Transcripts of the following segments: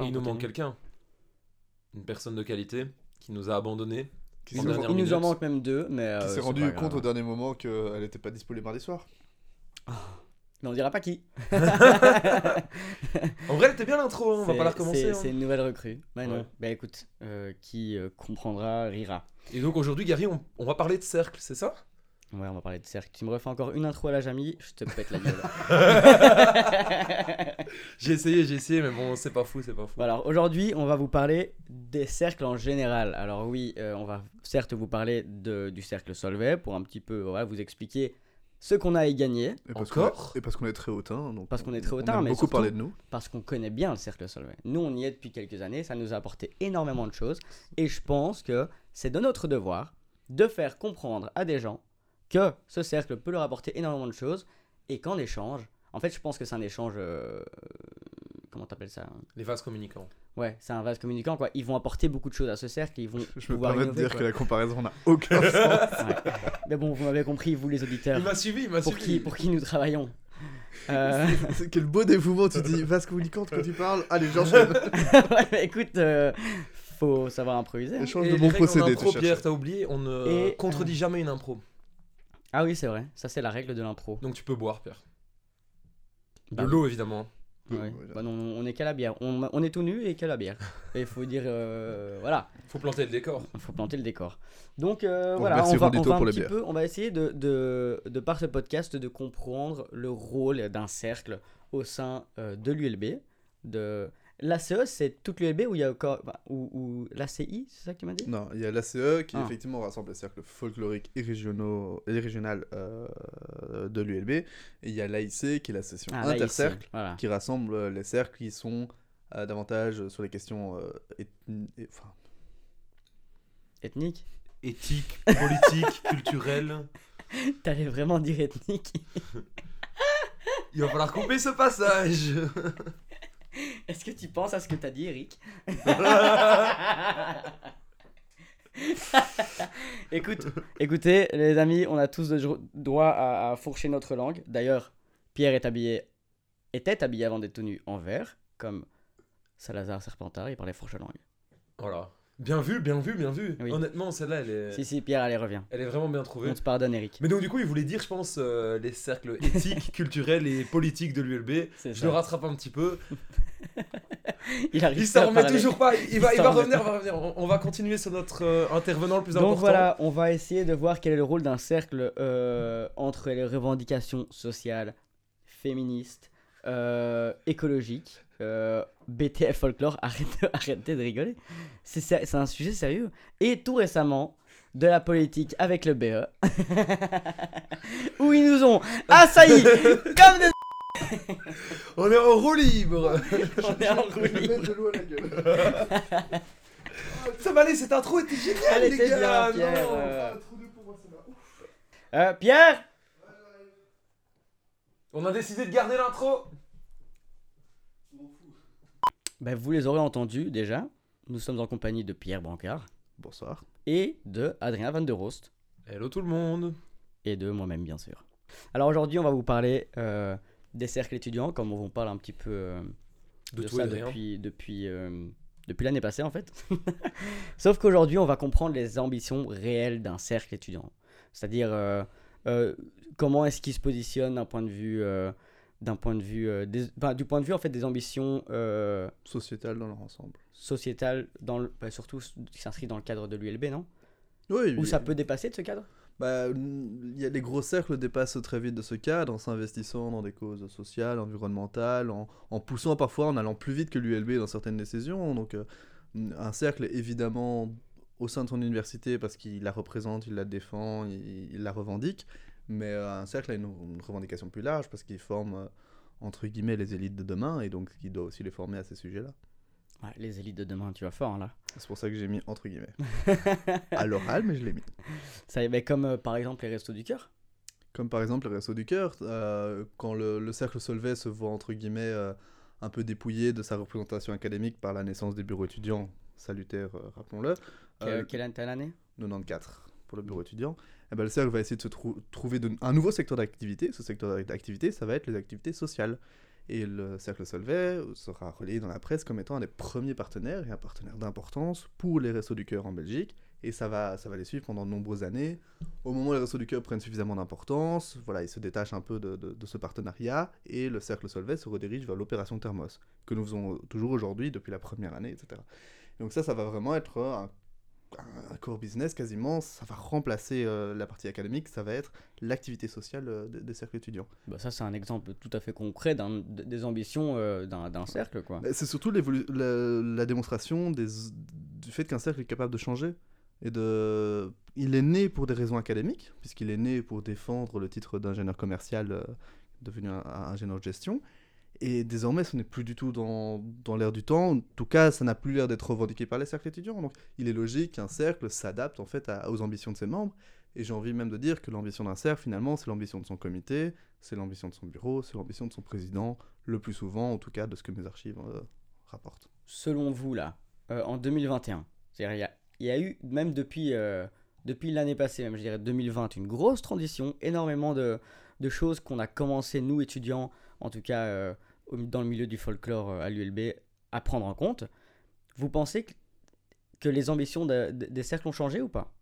Et il nous manque quelqu'un. Une personne de qualité qui nous a abandonnés. Qui s'est Il nous en manque même deux, mais. euh, qui s'est c'est rendu compte grave. au dernier moment qu'elle n'était pas dispo les mardis soirs. Mais on dira pas qui. En vrai, elle était bien l'intro, hein, on va pas la recommencer. C'est hein. c'est une nouvelle recrue. Mais non. Ouais. Bah écoute, euh, qui euh, comprendra rira. Et donc aujourd'hui, Gary, on, on va parler de cercle, c'est ça? Ouais, on va parler de cercle. Tu me refais encore une intro à la Jamie, je te pète la gueule. J'ai essayé, j'ai essayé, mais bon, c'est pas fou, c'est pas fou. Alors aujourd'hui, on va vous parler des cercles en général. Alors oui, euh, on va certes vous parler de, du cercle Solvay pour un petit peu voilà, vous expliquer ce qu'on a à y gagner, Et parce Encore qu'on est- Et parce qu'on est très hautain. Donc Parce qu'on est très hautain, mais beaucoup surtout- parler de nous. parce qu'on connaît bien le cercle Solvay. Nous, on y est depuis quelques années, ça nous a apporté énormément de choses, et je pense que c'est de notre devoir de faire comprendre à des gens que ce cercle peut leur apporter énormément de choses, et qu'en échange, en fait, je pense que c'est un échange... euh, comment t'appelles ça Les vases communicants. Ouais, c'est un vase communicant, quoi. Ils vont apporter beaucoup de choses à ce cercle, et ils vont Je me pouvoir permets de innover, dire quoi. que la comparaison n'a aucun sens. Ouais. Mais bon, vous m'avez compris, vous les auditeurs, Il m'a suivi, il m'a pour suivi. qui, pour qui nous travaillons. Euh, C'est quel beau dévouement, tu dis vaste communicante quand tu parles? Allez, j'enchaîne. ouais, écoute, euh, faut savoir improviser. hein. Échange de bons procédés, impro, Pierre, t'as oublié, on ne Et- contredit jamais une impro. Ah oui, c'est vrai, ça c'est la règle de l'impro. Donc tu peux boire, Pierre. De Bah, l'eau, évidemment. Ouais. Ouais, Bah non, on est qu'à la bière. On, on est tout nu et qu'à la bière. Et il faut dire, euh, voilà, Faut planter le décor. il faut planter le décor. Donc euh, Donc, voilà, merci on va, Randito on va un pour les petit bières. peu, on va essayer de, de, de par ce podcast de comprendre le rôle d'un cercle au sein euh, de l'ULB. De l'ACE, c'est toute l'ULB où il y a encore, bah, ou, ou l'ACI, c'est ça que tu m'as dit? Non, il y a l'ACE qui Ah. effectivement rassemble les cercles folkloriques et régionaux et régionales euh, de l'ULB. Et il y a l'AIC qui est la session Ah, intercercle Voilà. qui rassemble euh, les cercles qui sont euh, davantage sur les questions euh, ethni- et- enfin, Ethnique Éthique, politique, culturelle. T'allais vraiment dire ethnique Il va falloir couper ce passage. Est-ce que tu penses à ce que t'as dit, Eric Écoute, écoutez, les amis, on a tous le dro- droit à, à fourcher notre langue. D'ailleurs, Pierre est habillé, était habillé avant d'être tout nu en vert, comme Salazar Serpentard, il parlait fourche langue. Voilà. Bien vu, bien vu, bien vu. Oui. Honnêtement, celle-là, elle est... Si, si, Pierre, allez, reviens. elle est vraiment bien trouvée. On te pardonne, Eric. Mais donc du coup, il voulait dire, je pense, euh, les cercles éthiques, culturels et politiques de l'ULB. Je ça. le rattrape un petit peu. Il arrive Il s'en remet toujours pas. Il va, Il va revenir, va revenir. On, on va continuer sur notre euh, intervenant le plus Donc important. voilà, on va essayer de voir quel est le rôle d'un cercle euh, entre les revendications sociales, féministes, écologiques, euh, BTF folklore, arrêtez, arrêtez de rigoler. C'est un sujet sérieux. Et tout récemment, de la politique avec le BE, où ils nous ont assaillis comme des... On est en roue libre. On est en roue libre. de l'eau à la gueule. Ça va aller, cette intro était géniale, Elle les gars. bien, Pierre. non. euh. Euh, Pierre? On a décidé de garder l'intro. Ben, Vous les aurez entendus déjà. Nous sommes en compagnie de Pierre Brancard. Bonsoir. et de Adrien Van der Rost Hello tout le monde. et de moi-même bien sûr. Alors aujourd'hui on va vous parler euh, des cercles étudiants comme on vous parle un petit peu euh, De de, tout ça depuis, depuis, euh, depuis l'année passée en fait. Sauf qu'aujourd'hui on va comprendre les ambitions réelles d'un cercle étudiant. C'est-à-dire euh, euh, comment est-ce qu'il se positionne d'un point de vue... d'un point de vue euh, des- du point de vue en fait des ambitions euh, Sociétal dans leur ensemble. sociétales dans le, bah, surtout qui s'inscrit dans le cadre de l'ULB non? Oui, ou ça peut dépasser de ce cadre? Bah, il y a les gros cercles dépassent très vite de ce cadre en s'investissant dans des causes sociales, environnementales, en, en poussant parfois, en allant plus vite que l'ULB dans certaines décisions. Donc, euh, un cercle évidemment au sein de son université parce qu'il la représente, il la défend, il, il la revendique. Mais euh, un cercle a une, une revendication plus large parce qu'il forme, euh, entre guillemets, les élites de demain et donc il doit aussi les former à ces sujets-là. Ouais, les élites de demain, tu vas fort hein, là. C'est pour ça que j'ai mis entre guillemets. à l'oral, mais je l'ai mis. Ça, mais comme euh, par exemple les restos du cœur. Comme par exemple le Resto du Cœur, euh, quand le, le cercle Solvay se voit entre guillemets euh, un peu dépouillé de sa représentation académique par la naissance des bureaux étudiants salutaires, rappelons-le. Que- quelle année t'as l'année 94, pour le bureau étudiant, eh ben, le cercle va essayer de se trou- trouver un nouveau secteur d'activité. Ce secteur d'activité, ça va être les activités sociales. Et le cercle Solvay sera relayé dans la presse comme étant un des premiers partenaires et un partenaire d'importance pour les Restos du Cœur en Belgique. Et ça va, ça va les suivre pendant de nombreuses années. Au moment où les Restos du Cœur prennent suffisamment d'importance, voilà, ils se détachent un peu de, de- de ce partenariat et le cercle Solvay se redirige vers l'opération Thermos, que nous faisons toujours aujourd'hui depuis la première année, etc. Donc ça, ça va vraiment être un, un core business quasiment, ça va remplacer euh, la partie académique, ça va être l'activité sociale euh, des, des cercles étudiants. Bah, ça, c'est un exemple tout à fait concret des ambitions euh, d'un cercle, quoi. Mais C'est surtout la, la démonstration des, du fait qu'un cercle est capable de changer. Et de... Il est né pour des raisons académiques, puisqu'il est né pour défendre le titre d'ingénieur commercial devenu un, un ingénieur de gestion. Et désormais, ce n'est plus du tout dans, dans l'air du temps. En tout cas, ça n'a plus l'air d'être revendiqué par les cercles étudiants. Donc, il est logique qu'un cercle s'adapte en fait aux ambitions de ses membres. Et j'ai envie même de dire que l'ambition d'un cercle, finalement, c'est l'ambition de son comité, c'est l'ambition de son bureau, c'est l'ambition de son président, le plus souvent, en tout cas, de ce que mes archives euh, rapportent. Selon vous, là, euh, en 2021, c'est-à-dire il y a, il y a eu, même depuis, euh, depuis l'année passée, même je dirais 2020, une grosse transition, énormément de, de choses qu'on a commencé, nous étudiants, en tout cas euh, dans le milieu du folklore euh, à l'ULB, à prendre en compte. Vous pensez que, les ambitions de- de- des cercles ont changé ou pas?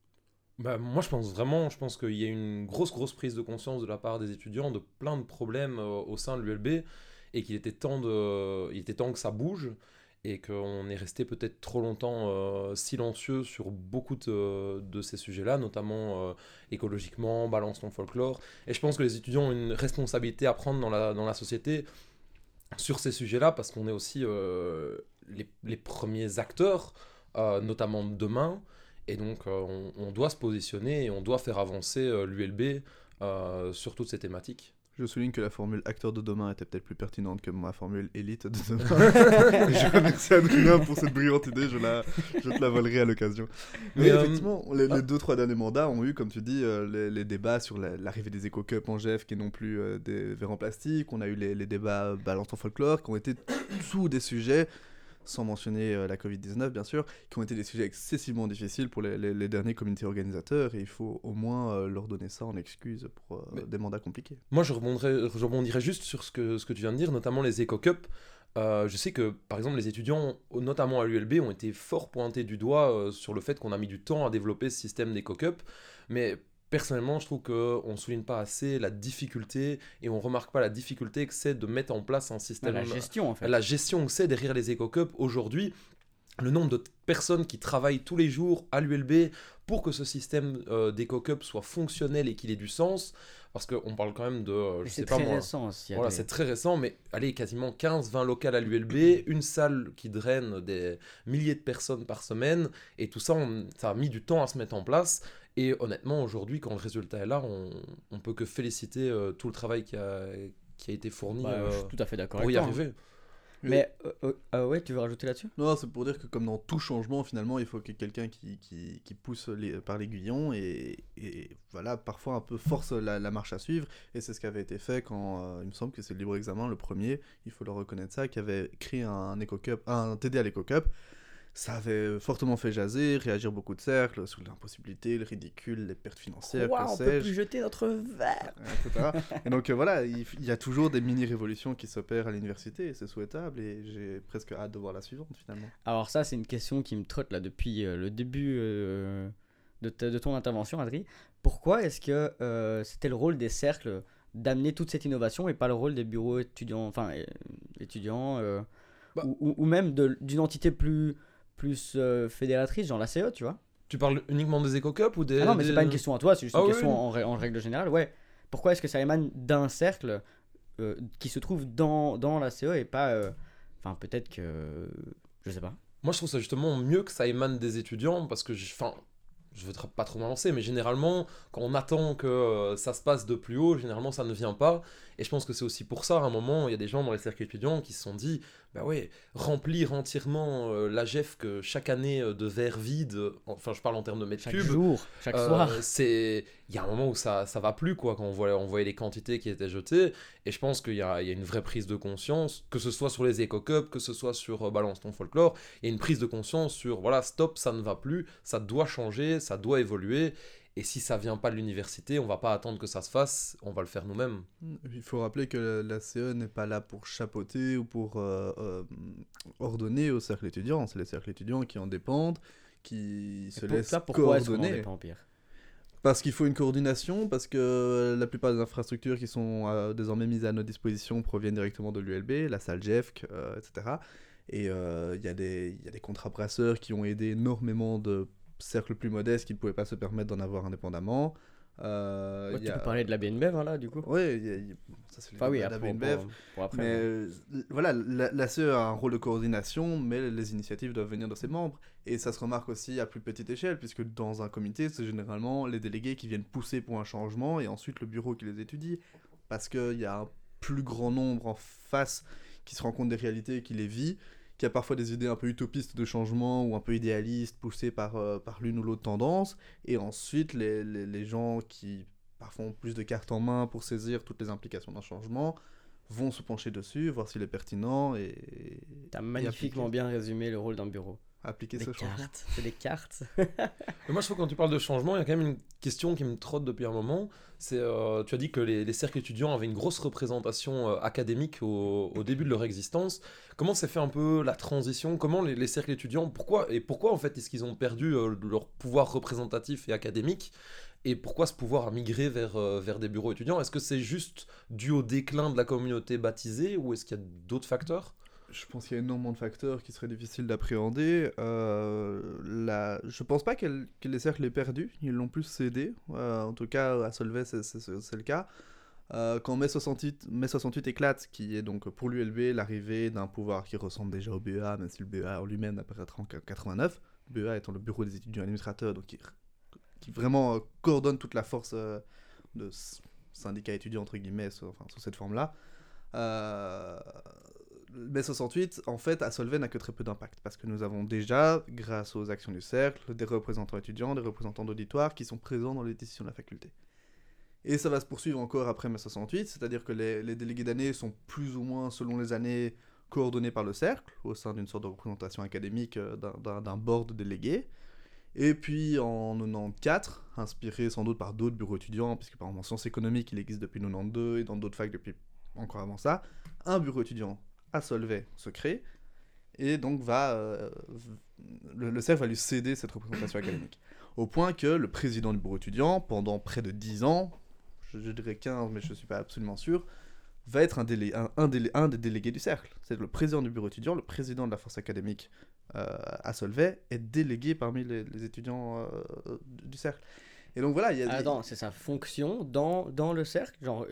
Bah, moi, je pense vraiment, je pense qu'il y a une grosse, grosse prise de conscience de la part des étudiants de plein de problèmes euh, au sein de l'ULB et qu'il était temps de, était temps que ça bouge et qu'on est resté peut-être trop longtemps euh, silencieux sur beaucoup de, de ces sujets-là, notamment euh, écologiquement, balance ton folklore. Et je pense que les étudiants ont une responsabilité à prendre dans la, dans la société sur ces sujets-là parce qu'on est aussi euh, les, les premiers acteurs, euh, notamment demain. Et donc, euh, on, doit se positionner et on doit faire avancer euh, l'ULB euh, sur toutes ces thématiques. Je souligne que la formule acteur de demain était peut-être plus pertinente que ma formule élite de demain. je remercie Adrien pour cette brillante idée, je, la, je te la volerai à l'occasion. Mais, Mais, euh, effectivement, les, les ah. deux, trois derniers mandats ont eu, comme tu dis, euh, les, les débats sur la- l'arrivée des éco-cups en GEF qui est non plus euh, des verres en plastique. On a eu les, les débats balance ton folklore qui ont été tous des sujets, sans mentionner euh, la Covid-19 bien sûr, qui ont été des sujets excessivement difficiles pour les, les- les derniers comités organisateurs et il faut au moins euh, leur donner ça en excuse pour euh, des mandats compliqués. Moi, je rebondirais, je rebondirais juste sur ce que, ce que tu viens de dire, notamment les éco-cups. Euh, je sais que, par exemple, les étudiants, notamment à l'ULB, ont été fort pointés du doigt euh, sur le fait qu'on a mis du temps à développer ce système d'éco-cup. Mais personnellement, je trouve qu'on ne souligne pas assez la difficulté et on remarque pas la difficulté que c'est de mettre en place un système. La gestion, en fait. la gestion que c'est derrière les éco-cups aujourd'hui, le nombre de personnes qui travaillent tous les jours à l'ULB pour que ce système euh, d'éco-cup soit fonctionnel et qu'il ait du sens, parce qu'on parle quand même de, euh, je c'est sais pas très moi, récent aussi. voilà, c'est très récent, mais allez, quasiment 15-20 locales à l'ULB, une salle qui draine des milliers de personnes par semaine, et tout ça, on- ça a mis du temps à se mettre en place. Et honnêtement, aujourd'hui, quand le résultat est là, on, on peut que féliciter euh, tout le travail qui a, qui a été fourni Bah, euh, je suis tout à fait d'accord pour y toi, hein. arriver. Mais euh, euh, ouais, tu veux rajouter là-dessus? Non, c'est pour dire que comme dans tout changement, finalement, il faut qu'il y ait quelqu'un qui, qui, qui pousse les, par l'aiguillon et, et voilà, parfois un peu force la, la marche à suivre. Et c'est ce qui avait été fait quand, euh, il me semble que c'est le libre examen, le premier, il faut le reconnaître ça, qui avait créé un, éco-cup, un TD à l'éco-cup. Ça avait fortement fait jaser, réagir beaucoup de cercles sur l'impossibilité, le ridicule, les pertes financières, Ouah, que on peut plus jeter notre verre etc. et donc euh, voilà, il, il y a toujours des mini-révolutions qui s'opèrent à l'université et c'est souhaitable et j'ai presque hâte de voir la suivante finalement. Alors ça, c'est une question qui me trotte là depuis euh, le début euh, de, de ton intervention, Adri. Pourquoi est-ce que euh, c'était le rôle des cercles d'amener toute cette innovation et pas le rôle des bureaux étudiants, enfin euh, étudiants, euh, Bah. ou, ou- ou même de- d'une entité plus plus euh, fédératrice, genre la CE, tu vois Tu parles uniquement des éco-cups ou des. Ah non, mais c'est pas une question à toi, c'est juste Ah une oui, question oui. en, rè- en règle générale. Ouais. Pourquoi est-ce que ça émane d'un cercle euh, qui se trouve dans, dans la CE et pas. euh, Enfin, peut-être que. Je sais pas. Moi, je trouve ça justement mieux que ça émane des étudiants parce que, je- enfin, je veux pas trop m'avancer, mais généralement, quand on attend que ça se passe de plus haut, généralement ça ne vient pas. Et je pense que c'est aussi pour ça, à un moment, il y a des gens dans les cercles étudiants qui se sont dit, bah ouais, remplir entièrement euh, la GEF que chaque année euh, de verre vide, enfin, je parle en termes de mètres Chaque cubes. jour, chaque euh, soir. c'est il y a un moment où ça ça va plus quoi quand on voit on voyait les quantités qui étaient jetées et je pense qu'il y a, il y a une vraie prise de conscience que ce soit sur les éco cups que ce soit sur euh, balance ton folklore il y a une prise de conscience sur voilà stop ça ne va plus ça doit changer ça doit évoluer Et si ça vient pas de l'université, on va pas attendre que ça se fasse, on va le faire nous-mêmes. Il faut rappeler que la CE n'est pas là pour chapeauter ou pour euh, euh, ordonner au cercle étudiant. C'est les cercles étudiants qui en dépendent, qui se pour laissent ça, pourquoi est-ce qu'on en coordonner. Pierre? Parce qu'il faut une coordination, parce que la plupart des infrastructures qui sont euh, désormais mises à notre disposition proviennent directement de l'ULB, la salle GEFC, euh, etc. Et euh, il y, a des- il y a des contrats brasseurs qui ont aidé énormément de cercles plus modestes qui ne pouvaient pas se permettre d'en avoir indépendamment. Euh, Ouais, Tu a- peux parler de la BNBEV, hein, là, du coup a- a- ça c'est Enfin, oui, la BNBF. pour, pour après. Mais euh, voilà, la, la CE a un rôle de coordination, mais les initiatives doivent venir de ses membres. Et ça se remarque aussi à plus petite échelle, puisque dans un comité, c'est généralement les délégués qui viennent pousser pour un changement et ensuite le bureau qui les étudie. Parce qu'il y a un plus grand nombre en face qui se rend compte des réalités et qui les vit, qui a parfois des idées un peu utopistes de changement ou un peu idéalistes, poussées par, euh, par l'une ou l'autre tendance. Et ensuite, les, les, les gens qui parfois ont plus de cartes en main pour saisir toutes les implications d'un changement vont se pencher dessus, voir s'il est pertinent et, T'as magnifiquement bien résumé le rôle d'un bureau. Appliquer Des ce changement. cartes. C'est des cartes. Mais moi, je trouve que quand tu parles de changement, il y a quand même une question qui me trotte depuis un moment. C'est, euh, tu as dit que les, les cercles étudiants avaient une grosse représentation euh, académique au, au début de leur existence. Comment s'est fait un peu la transition? Comment les, les cercles étudiants, pourquoi et pourquoi en fait est-ce qu'ils ont perdu euh, leur pouvoir représentatif et académique? Et pourquoi ce pouvoir a migré vers, vers des bureaux étudiants? Est-ce que c'est juste dû au déclin de la communauté baptisée ou est-ce qu'il y a d'autres facteurs? Je pense qu'il y a énormément de facteurs qui seraient difficiles d'appréhender. Euh, la... Je pense pas que les cercles aient perdu, ils l'ont plus cédé. Euh, en tout cas, à Solvay, c'est- le cas. Euh, quand mai 68, mai 68 éclate, qui est donc pour l'ULB l'arrivée d'un pouvoir qui ressemble déjà au BEA, même si le BEA en lui-même n'apparaîtra en 89, BEA étant le bureau des étudiants administrateurs, donc qui, vraiment euh, coordonne toute la force de syndicat étudiant, entre guillemets, sous, enfin, sous cette forme-là. Mai 68, en fait, à Solvay n'a que très peu d'impact, parce que nous avons déjà, grâce aux actions du cercle, des représentants étudiants, des représentants d'auditoire qui sont présents dans les décisions de la faculté. Et ça va se poursuivre encore après mai 68, c'est-à-dire que les, délégués d'année sont plus ou moins, selon les années, coordonnés par le cercle, au sein d'une sorte de représentation académique euh, d'un- board de délégués. Et puis en 94, inspiré sans doute par d'autres bureaux étudiants, puisque par exemple en sciences économiques, il existe depuis 92 et dans d'autres facs depuis encore avant ça, un bureau étudiant à Solvay se crée et donc va euh, le, le cercle va lui céder cette représentation académique. Au point que le président du bureau étudiant, pendant près de 10 ans, je, je dirais 15 mais je ne suis pas absolument sûr, va être un, délé, un, un délé- un des délégués du cercle. C'est le président du bureau étudiant, le président de la force académique euh, à Solvay, est délégué parmi les, les étudiants euh, du cercle. Et donc voilà, il y a des- c'est sa fonction dans, dans le cercle? Genre,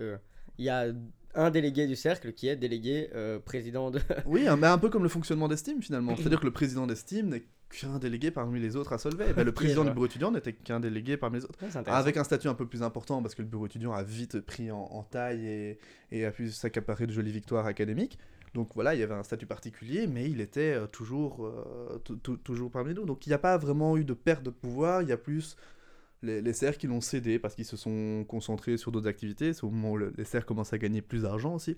il y a un délégué du cercle qui est délégué euh, président de. Oui, mais un peu comme le fonctionnement d'Estime finalement. C'est-à-dire que le président d'Estime n'est qu'un délégué parmi les autres à Solvay. Ben, le président du bureau étudiant n'était qu'un délégué parmi les autres. Ouais. Avec un statut un peu plus important parce que le bureau étudiant a vite pris en, en taille et, et a pu s'accaparer de jolies victoires académiques. Donc voilà, il y avait un statut particulier, mais il était euh, toujours, euh, tou- tou- toujours parmi nous. Donc il n'y a pas vraiment eu de perte de pouvoir, il y a plus les, les cercles qui l'ont cédé parce qu'ils se sont concentrés sur d'autres activités. C'est au moment où le- les cercles commencent à gagner plus d'argent aussi,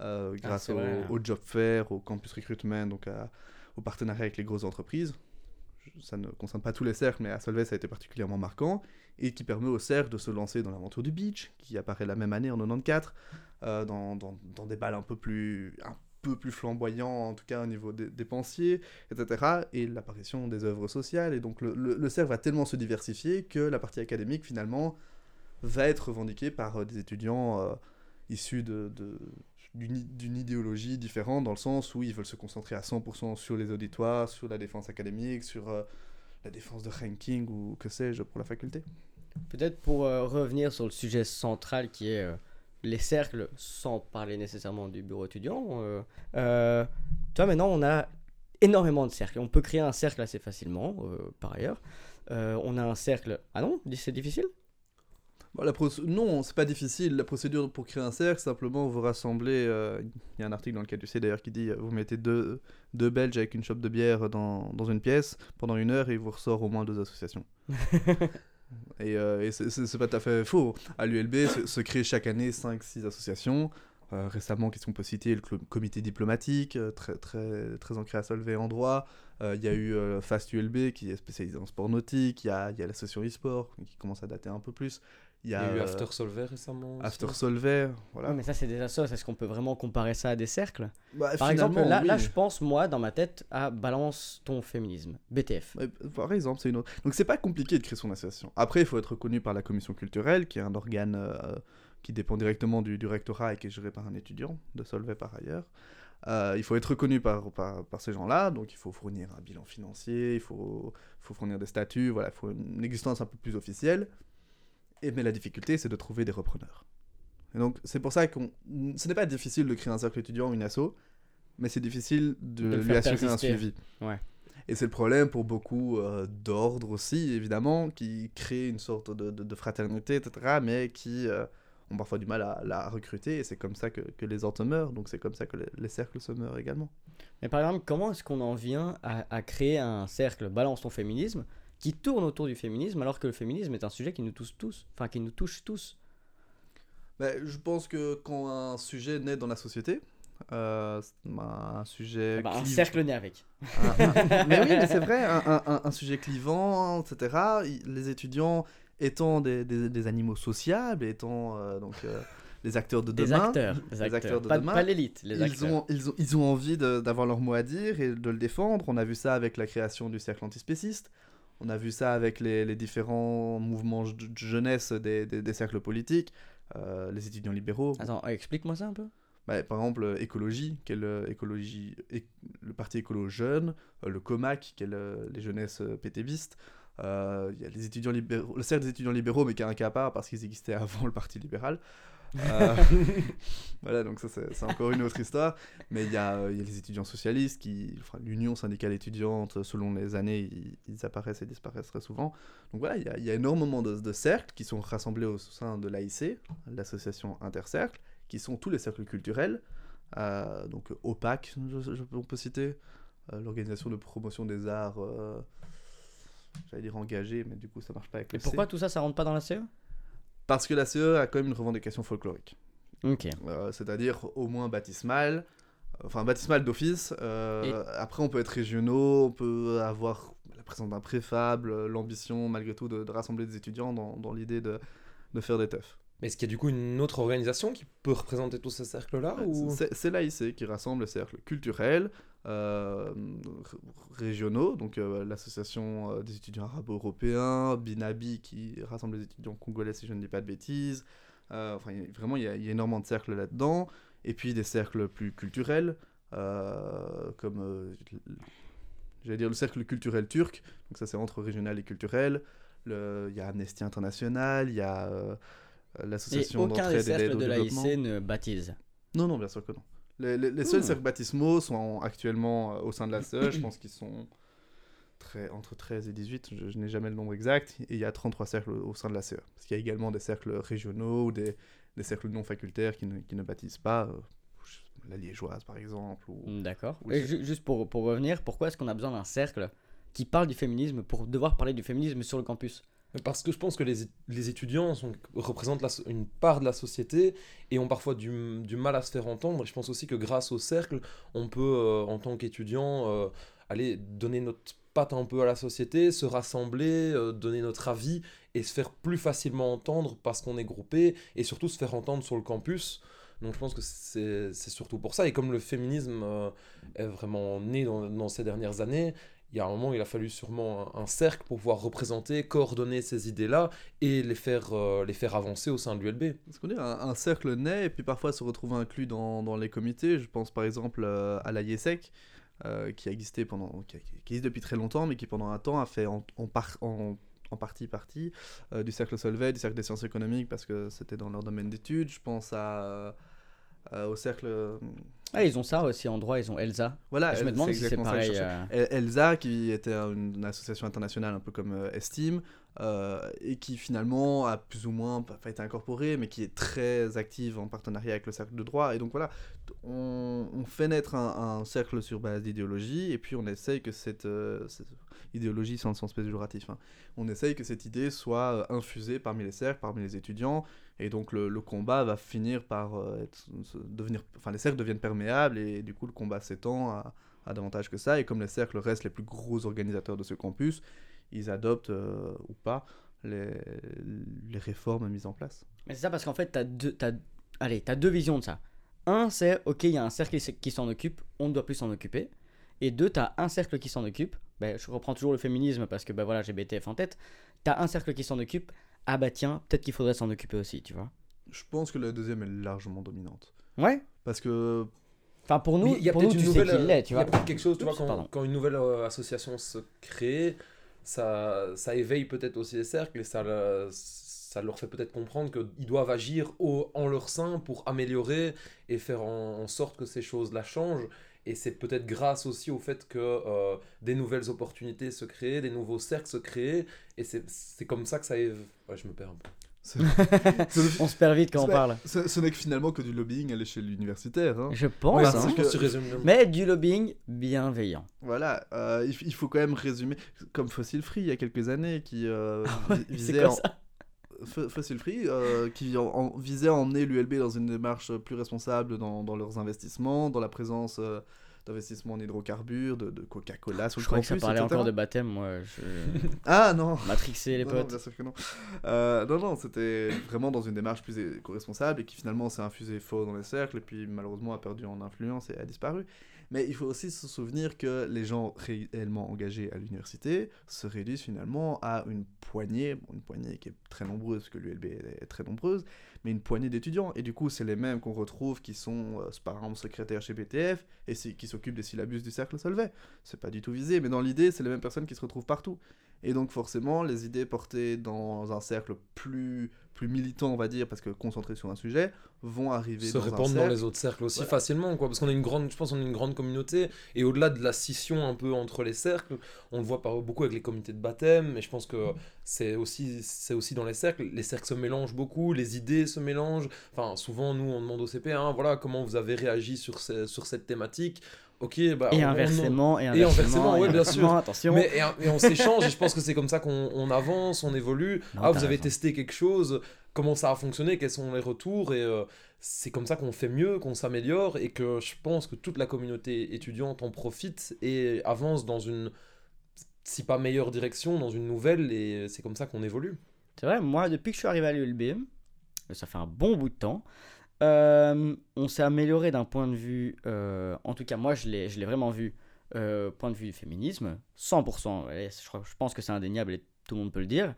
euh, grâce c'est au, job fair, au campus recruitment, donc à- au partenariat avec les grosses entreprises. Ça ne concerne pas tous les cercles, mais à Solvay, ça a été particulièrement marquant et qui permet au cercle de se lancer dans l'aventure du beach, qui apparaît la même année en 94, euh, dans, dans, dans des balles un peu plus un peu plus flamboyants, en tout cas au niveau des dépensiers, etc. Et l'apparition des œuvres sociales. Et donc le, le, le cercle va tellement se diversifier que la partie académique, finalement, va être revendiquée par euh, des étudiants euh, issus de, d'une idéologie différente, dans le sens où ils veulent se concentrer à 100% sur les auditoires, sur la défense académique, sur euh, la défense de ranking ou que sais-je pour la faculté. Peut-être pour revenir sur le sujet central qui est les cercles, sans parler nécessairement du bureau étudiant. Euh, euh, toi, maintenant, on a énormément de cercles. On peut créer un cercle assez facilement, euh, par ailleurs. Euh, on a un cercle. Ah non C'est difficile? Bon, la proc- Non, c'est pas difficile. La procédure pour créer un cercle, simplement vous rassemblez. Il y a un article dans le cadre du C d'ailleurs qui dit vous mettez deux, deux Belges avec une chope de bière dans, dans une pièce pendant une heure et il vous ressort au moins deux associations. et euh, et c'est- pas tout à fait faux. À l'ULB se, se créent chaque année 5-6 associations. Euh, récemment, qu'est-ce qu'on peut citer? Le comité diplomatique, euh, très, très, très ancré à Solvay en droit. Euh, Il y a eu euh, Fast ULB qui est spécialisé en sport nautique. Il y a, il y a l'association e-sport qui commence à dater un peu plus. Il y a, eu After Solver récemment. aussi. After Solvay. Voilà. Mais ça, c'est des assos. Est-ce qu'on peut vraiment comparer ça à des cercles? Bah, Par exemple, là, là, je pense, moi, dans ma tête, à Balance ton féminisme. BTF. Ouais, Par exemple, c'est une autre. Donc c'est pas compliqué de créer son association. Après, il faut être reconnu par la commission culturelle, qui est un organe euh, qui dépend directement du, du rectorat et qui est géré par un étudiant de Solvay par ailleurs. Euh, il faut être reconnu par, par, par ces gens-là, donc il faut fournir un bilan financier, il faut, faut fournir des statuts, voilà, il faut une existence un peu plus officielle. Et, mais la difficulté, c'est de trouver des repreneurs. Et donc c'est pour ça qu'on... Ce n'est pas difficile de créer un cercle étudiant ou une asso, mais c'est difficile de, lui assurer un suivi. Ouais. Et c'est le problème pour beaucoup euh, d'ordres aussi, évidemment, qui créent une sorte de, de- de fraternité, etc., mais qui euh, ont parfois du mal à la recruter, et c'est comme ça que, que les ordres meurent, donc c'est comme ça que les, les cercles se meurent également. Mais par exemple, comment est-ce qu'on en vient à, à créer un cercle Balance ton féminisme qui tourne autour du féminisme alors que le féminisme est un sujet qui nous touche tous Enfin, qui nous touche tous? Mais je pense que quand un sujet naît dans la société, euh, c'est un sujet... Bah, un cliv- cercle né avec. un- un- mais oui, mais c'est vrai, un, un- un- un sujet clivant, etc. Les étudiants étant des, des- des animaux sociables, étant euh, donc euh, les acteurs de Des demain, acteurs. Des acteurs. acteurs de pas, demain, pas l'élite, les ils, acteurs. ont, ils, ont, ils ont envie d'avoir leur mot à dire et de le défendre. On a vu ça avec la création du cercle antispéciste. On a vu ça avec les, les différents mouvements de jeunesse des, des- des cercles politiques, euh, les étudiants libéraux. Attends, explique-moi ça un peu. Bah, par exemple, écologie, qui est le, écologie, éc- le parti écolo jeune, le COMAC, qui est le- les jeunesses pétévistes. Euh, Il y a les étudiants libéraux, le cercle des étudiants libéraux, mais qui est un cas à part parce qu'ils existaient avant le parti libéral. Euh, voilà, donc ça c'est encore une autre histoire. Mais il y, a, euh, il y a les étudiants socialistes, qui, enfin, l'Union syndicale étudiante, selon les années, ils, ils apparaissent et disparaissent très souvent. Donc voilà, il y a, il y a énormément de, de cercles qui sont rassemblés au sein de l'AIC, l'association Intercercle, qui sont tous les cercles culturels. Euh, donc OPAC, je- je- on peut citer, euh, l'organisation de promotion des arts, euh, j'allais dire engagés, mais du coup ça marche pas avec Et le C. pourquoi tout ça, ça rentre pas dans la CE Parce que la CE a quand même une revendication folklorique. Ok. Euh, c'est-à-dire au moins baptismal, enfin baptismal d'office. euh, Après, on peut être régionaux, on peut avoir la présence d'un préfable, l'ambition malgré tout de, de rassembler des étudiants dans, dans l'idée de, de faire des teufs. Mais est-ce qu'il y a du coup une autre organisation qui peut représenter tous ces cercles-là ou... C'est l'AIC qui rassemble les cercles culturels, régionaux, donc euh, l'association euh, des étudiants arabo-européens, Binabi qui rassemble les étudiants congolais si je ne dis pas de bêtises. Euh, enfin, il y a- vraiment, il y, a, il y a énormément de cercles là-dedans. Et puis des cercles plus culturels, euh, comme, euh, j'allais dire, le cercle culturel turc, donc ça c'est entre régional et culturel. Il y a Amnesty International, il y a euh, l'association aucun des d'entraide et d'aide cercles au de développement. l'AIC ne baptise. Non, non, bien sûr que non. Les, les- les seuls Hmm. cercles baptismaux sont actuellement euh, au sein de la CE, je pense qu'ils sont très, entre 13 et 18, je, je n'ai jamais le nombre exact, et il y a 33 cercles au, au sein de la CE. Parce qu'il y a également des cercles régionaux ou des, des cercles non facultaires qui ne, qui ne baptisent pas, euh, la liégeoise par exemple. Ou... D'accord. Juste pour, pour revenir, pourquoi est-ce qu'on a besoin d'un cercle qui parle du féminisme pour devoir parler du féminisme sur le campus? Parce que je pense que les, les étudiants représentent une part de la société et ont parfois du, du mal à se faire entendre. Je pense aussi que grâce au cercle, on peut, euh, en tant qu'étudiant, euh, aller donner notre patte un peu à la société, se rassembler, euh, donner notre avis et se faire plus facilement entendre parce qu'on est groupé et surtout se faire entendre sur le campus. Donc je pense que c'est surtout pour ça. Et comme le féminisme est vraiment né dans ces dernières années, il y a un moment, il a fallu sûrement un, cercle pour pouvoir représenter, coordonner ces idées-là et les faire, euh, les faire avancer au sein de l'ULB. Ce qu'on un, cercle naît et puis parfois se retrouve inclus dans, dans les comités. Je pense par exemple euh, à la IESEC, euh, qui a existé pendant, qui, existe depuis très longtemps, mais qui pendant un temps a fait en, en, par- en, en partie partie du cercle Solvay, du cercle des sciences économiques, parce que c'était dans leur domaine d'études. Je pense au cercle. Ah, ils ont ça aussi en droit, ils ont Elsa. voilà, je me demande si c'est pareil. euh, El- Elsa, qui était une, association internationale un peu comme euh, Estime, euh, et qui finalement a plus ou moins pas été incorporée, mais qui est très active en partenariat avec le cercle de droit. Et donc voilà, on, on fait naître un, un cercle sur base d'idéologie, et puis on essaye que cette, euh, cette idéologie, sans le sens péjoratif, hein, on essaye que cette idée soit infusée parmi les cercles, parmi les étudiants, et donc le, combat va finir par euh, devenir, enfin les cercles deviennent perméables, et du coup le combat s'étend à, davantage que ça, et comme les cercles restent les plus gros organisateurs de ce campus, ils adoptent euh, ou pas les, réformes mises en place. Mais c'est ça parce qu'en fait, deux, t'as, allez, t'as deux visions de ça. Un, c'est ok, il y a un cercle qui, s'en occupe, on ne doit plus s'en occuper. Et deux, t'as un cercle qui s'en occupe. Ben, je reprends toujours le féminisme parce que ben voilà, j'ai BTF en tête. T'as un cercle qui s'en occupe. Ah bah tiens, peut-être qu'il faudrait s'en occuper aussi, tu vois. Je pense que la deuxième est largement dominante. Ouais. Parce que Enfin pour nous, il y a pour peut-être nous une tu sais nouvelle, qu'il l'est, tu il y a vois. peut-être quelque chose, tu vois, quand, une nouvelle euh, association se crée, ça, ça éveille peut-être aussi les cercles et ça, le- ça leur fait peut-être comprendre qu'ils doivent agir au, en leur sein pour améliorer et faire en, en sorte que ces choses-là changent. Et c'est peut-être grâce aussi au fait que euh, des nouvelles opportunités se créent, des nouveaux cercles se créent, et c'est c'est comme ça que ça éve... Ouais, je me perds un peu. On se perd vite quand on parle. ce- ce n'est que finalement que du lobbying à l'échelle universitaire. hein. Je pense, Ouais, hein. que-. Mais du lobbying bienveillant. Voilà, euh, il, faut quand même résumer, comme Fossil Free il y a quelques années, qui euh, C'est visait quoi en- Fossil Free, euh, qui en- en- visait à emmener l'ULB dans une démarche plus responsable dans, dans leurs investissements, dans la présence euh, d'investissements en hydrocarbures, de, de Coca-Cola sur Je le crois que ça parlait etc. encore de baptême, moi. Je... Ah non Matrixé les Non, non, potes. bien sûr que non. Euh, non, non, c'était vraiment dans une démarche plus éco-responsable et qui finalement s'est infusé fort dans les cercles et puis malheureusement a perdu en influence et a disparu. Mais il faut aussi se souvenir que les gens réellement engagés à l'université se réduisent finalement à une poignée, une poignée qui est très nombreuse, parce que l'ULB est très nombreuse, mais une poignée d'étudiants. Et du coup, c'est les mêmes qu'on retrouve qui sont, euh, par exemple, secrétaires chez BTF et qui s'occupent des syllabus du cercle Solvay. C'est pas du tout visé, mais dans l'idée, c'est les mêmes personnes qui se retrouvent partout. Et donc forcément, les idées portées dans un cercle plus, plus militant, on va dire, parce que concentré sur un sujet, vont arriver se dans un répandre dans les autres cercles aussi Voilà. facilement quoi parce qu'on a une grande je pense qu'on est une grande communauté et au-delà de la scission un peu entre les cercles on le voit par beaucoup avec les comités de baptême mais je pense que c'est aussi c'est aussi dans les cercles les cercles se mélangent beaucoup les idées se mélangent enfin souvent nous on demande au CP hein, voilà comment vous avez réagi sur sur cette thématique ok bah Et on- on- inversement, et inversement, inversement, et ouais, bien inversement, sûr. attention. mais et, et on s'échange et je pense que c'est comme ça qu'on on avance, on évolue. Non, ah, vous avez raison. testé quelque chose, comment ça a fonctionné, quels sont les retours et euh, c'est comme ça qu'on fait mieux, qu'on s'améliore et que je pense que toute la communauté étudiante en profite et avance dans une si pas meilleure direction, dans une nouvelle et c'est comme ça qu'on évolue. C'est vrai, moi, depuis que je suis arrivé à l'ULB, ça fait un bon bout de temps, euh, on s'est amélioré d'un point de vue, euh, en tout cas, moi, je l'ai je l'ai vraiment vu, euh, point de vue du féminisme, 100%, ouais, je, crois- je pense que c'est indéniable et tout le monde peut le dire,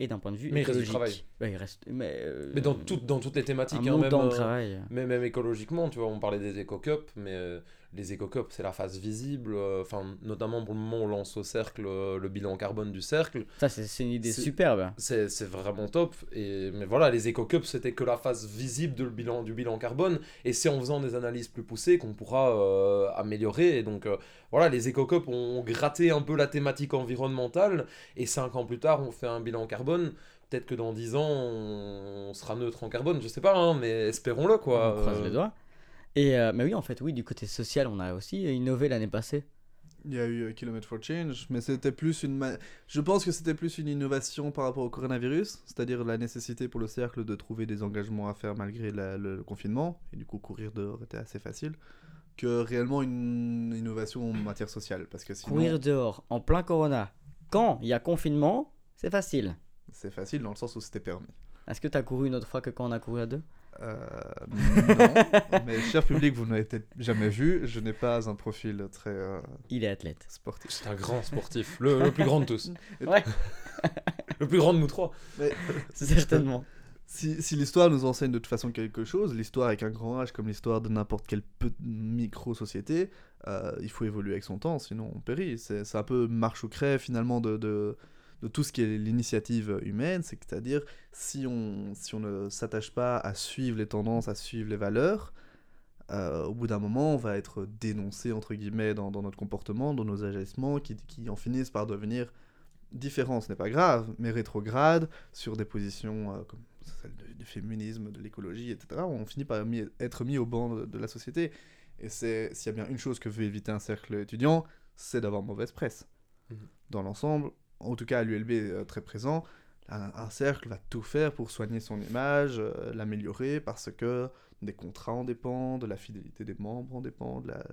et d'un point de vue Mais il reste du écologique. Ouais, il reste, mais, Mais dans, tout- dans toutes les un thématiques, hein, montant même, travail. Mais même écologiquement, tu vois, on parlait des éco-cups, mais les éco-cups, c'est la phase visible. euh, Enfin, notamment pour le moment, on lance au cercle euh, le bilan carbone du cercle. Ça, c'est une idée superbe. C'est vraiment top. Et, mais voilà, les éco-cups, c'était que la phase visible de le bilan, du bilan carbone. Et c'est en faisant des analyses plus poussées qu'on pourra euh, améliorer. Et donc, euh, voilà, les éco-cups ont gratté un peu la thématique environnementale. Et cinq ans plus tard, on fait un bilan carbone. Peut-être que dans 10 ans, on sera neutre en carbone, je sais pas, hein, mais espérons-le, quoi. on croise les doigts. Et, euh, mais oui, en fait, oui, du côté social, on a aussi innové l'année passée. Il y a eu euh, Kilometer for Change, mais c'était plus une. ma- Je pense que c'était plus une innovation par rapport au coronavirus, c'est-à-dire la nécessité pour le cercle de trouver des engagements à faire malgré la- le, confinement, et du coup courir dehors était assez facile, que réellement une innovation en matière sociale, parce que sinon Courir dehors en plein corona, quand il y a confinement, c'est facile. c'est facile dans le sens où c'était permis. Est-ce que tu as couru une autre fois que quand on a couru à deux? Non, mais cher public, vous n'avez peut-être jamais vu, je n'ai pas un profil très euh, Il est athlète. sportif. C'est un grand sportif, le, le plus grand de tous. Ouais. Le plus grand de nous trois. Certainement. Si, si l'histoire nous enseigne de toute façon quelque chose, l'histoire avec un grand H comme l'histoire de n'importe quelle micro-société, euh, il faut évoluer avec son temps, sinon on périt. C'est c'est un peu marche ou crève finalement de, de, de tout ce qui est l'initiative humaine, c'est-à-dire si on, si on ne s'attache pas à suivre les tendances, à suivre les valeurs, euh, au bout d'un moment on va être dénoncé entre guillemets dans, dans notre comportement, dans nos agissements, qui, qui en finissent par devenir différent, ce n'est pas grave, mais rétrograde sur des positions euh, comme celle du féminisme, de l'écologie, etc., on finit par mis- être mis au banc de, de la société. Et c'est s'il y a bien une chose que veut éviter un cercle étudiant, c'est d'avoir mauvaise presse. Mhm. Dans l'ensemble, en tout cas à l'ULB euh, très présent, un, un cercle va tout faire pour soigner son image, euh, l'améliorer, parce que des contrats en dépendent, de la fidélité des membres en dépend, de la,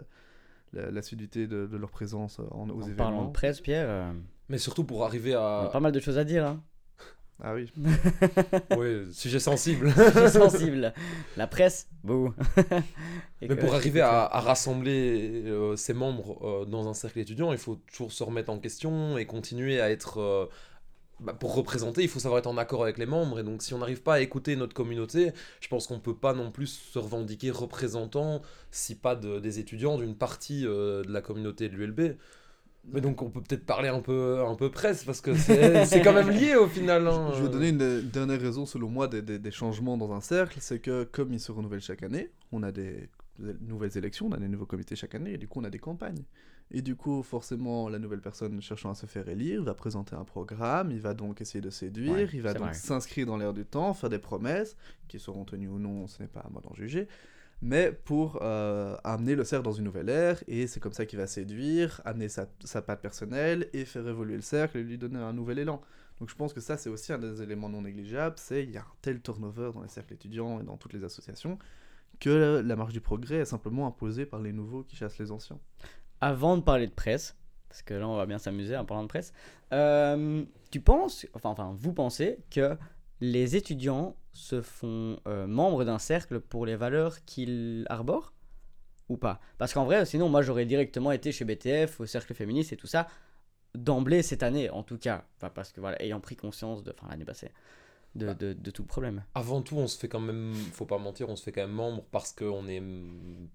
la, l'assiduité de, de leur présence en, aux En événements. parlant de presse, Pierre, euh, Mais surtout pour arriver on a à. pas mal de choses à dire. Hein. Ah oui, ouais, sujet sensible. Je suis sensible. La presse, bouh. Mais que- pour arriver à, à rassembler euh, ses membres euh, dans un cercle étudiant, il faut toujours se remettre en question et continuer à être. euh, bah, pour représenter, il faut savoir être en accord avec les membres. Et donc, si on n'arrive pas à écouter notre communauté, je pense qu'on ne peut pas non plus se revendiquer représentant, si pas de- des étudiants, d'une partie euh, de la communauté de l'ULB. Mais donc, on peut peut-être parler un peu, un peu presse, parce que c'est quand même lié au final. hein. Je vais donner une dernière raison, selon moi, des, des- des changements dans un cercle, c'est que comme il se renouvelle chaque année, on a des, des nouvelles élections, on a des nouveaux comités chaque année, et du coup on a des campagnes. Et du coup, forcément, la nouvelle personne cherchant à se faire élire va présenter un programme, il va donc essayer de séduire, Ouais, il va donc s'inscrire dans l'air du temps, faire des promesses, qui seront tenues ou non, ce n'est pas à moi d'en juger, mais pour euh, amener le cercle dans une nouvelle ère, et c'est comme ça qu'il va séduire, amener sa, sa patte personnelle, et faire évoluer le cercle, et lui donner un nouvel élan. Donc je pense que ça, c'est aussi un des éléments non négligeables, c'est il y a un tel turnover dans les cercles étudiants et dans toutes les associations, que la marche du progrès est simplement imposée par les nouveaux qui chassent les anciens. Avant de parler de presse, parce que là on va bien s'amuser en parlant de presse, euh, tu penses, enfin, enfin vous pensez que les étudiants se font euh, membres d'un cercle pour les valeurs qu'ils arborent ou pas? Parce qu'en vrai, sinon moi j'aurais directement été chez BTF, au cercle féministe et tout ça, d'emblée cette année en tout cas, Enfin, parce que voilà, ayant pris conscience de, enfin l'année passée, de, Bah. de, de tout problème. Avant tout, on se fait quand même, faut pas mentir, on se fait quand même membre parce qu'on est,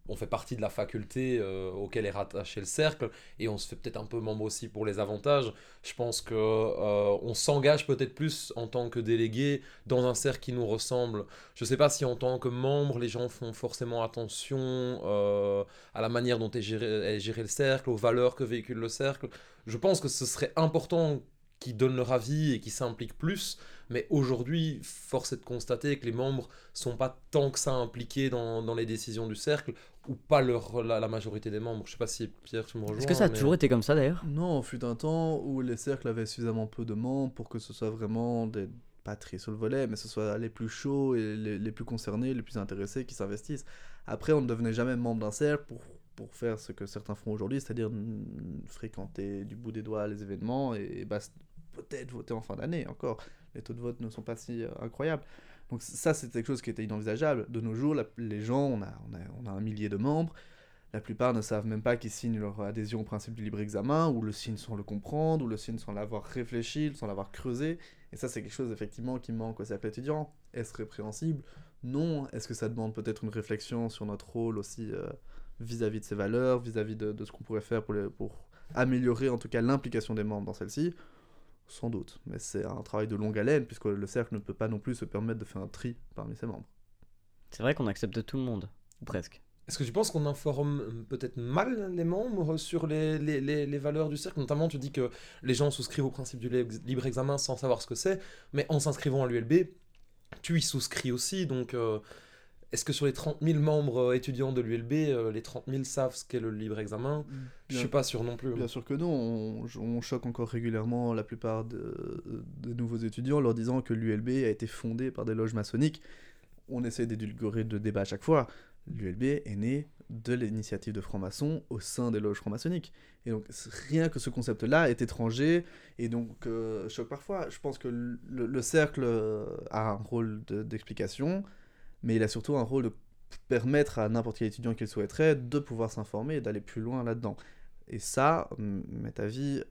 on fait partie de la faculté euh, auquel est rattaché le cercle et on se fait peut-être un peu membre aussi pour les avantages. Je pense que euh, on s'engage peut-être plus en tant que délégué dans un cercle qui nous ressemble. Je sais pas si en tant que membre, les gens font forcément attention euh, à la manière dont est géré, est géré le cercle, aux valeurs que véhicule le cercle. Je pense que ce serait important qu'ils donnent leur avis et qu'ils s'impliquent plus. Mais aujourd'hui, force est de constater que les membres sont pas tant que ça impliqués dans, dans les décisions du cercle, ou pas leur, la, la majorité des membres. Je sais pas si Pierre, tu me rejoins. Est-ce que ça a mais- toujours été comme ça d'ailleurs? Non, fut un temps où les cercles avaient suffisamment peu de membres pour que ce soit vraiment des pas triés sur le volet, mais ce soit les plus chauds et les, les plus concernés, les plus intéressés qui s'investissent. Après, on ne devenait jamais membre d'un cercle pour, pour faire ce que certains font aujourd'hui, c'est-à-dire fréquenter du bout des doigts les événements et, et bah, peut-être voter en fin d'année encore. Les taux de vote ne sont pas si euh, incroyables. Donc ça, c'est quelque chose qui était inenvisageable. De nos jours, les gens, on a, on, a, on a un millier de membres, la plupart ne savent même pas qu'ils signent leur adhésion au principe du libre examen, ou le signent sans le comprendre, ou le signent sans l'avoir réfléchi, sans l'avoir creusé. Et ça, c'est quelque chose effectivement qui manque au cercle étudiant. Est-ce répréhensible? Non. Est-ce que ça demande peut-être une réflexion sur notre rôle aussi euh, vis-à-vis de ces valeurs, vis-à-vis de, ce qu'on pourrait faire pour, pour améliorer en tout cas l'implication des membres dans celle-ci? Sans doute. Mais c'est un travail de longue haleine, puisque le cercle ne peut pas non plus se permettre de faire un tri parmi ses membres. C'est vrai qu'on accepte tout le monde, ou presque. Est-ce que tu penses qu'on informe euh, peut-être mal les membres sur les, les, les, les valeurs du cercle? Notamment, tu dis que les gens souscrivent au principe du libre libre examen sans savoir ce que c'est, mais en s'inscrivant à l'ULB, tu y souscris aussi. Donc, euh, est-ce que sur les 30 000 membres euh, étudiants de l'ULB, euh, les 30 000 savent ce qu'est le libre examen? Je suis pas sûr non plus. Bien sûr que non, on, on choque encore régulièrement la plupart de, de nouveaux étudiants en leur disant que l'ULB a été fondée par des loges maçonniques. On essaie d'édulcorer le débat à chaque fois. L'ULB est né de l'initiative de francs-maçons au sein des loges francs-maçonniques. Et donc rien que ce concept-là est étranger et donc euh, choque parfois. Je pense que le, le cercle a un rôle de- d'explication, mais il a surtout un rôle de permettre à n'importe quel étudiant qu'il souhaiterait de pouvoir s'informer et d'aller plus loin là-dedans. Et ça, m'est avis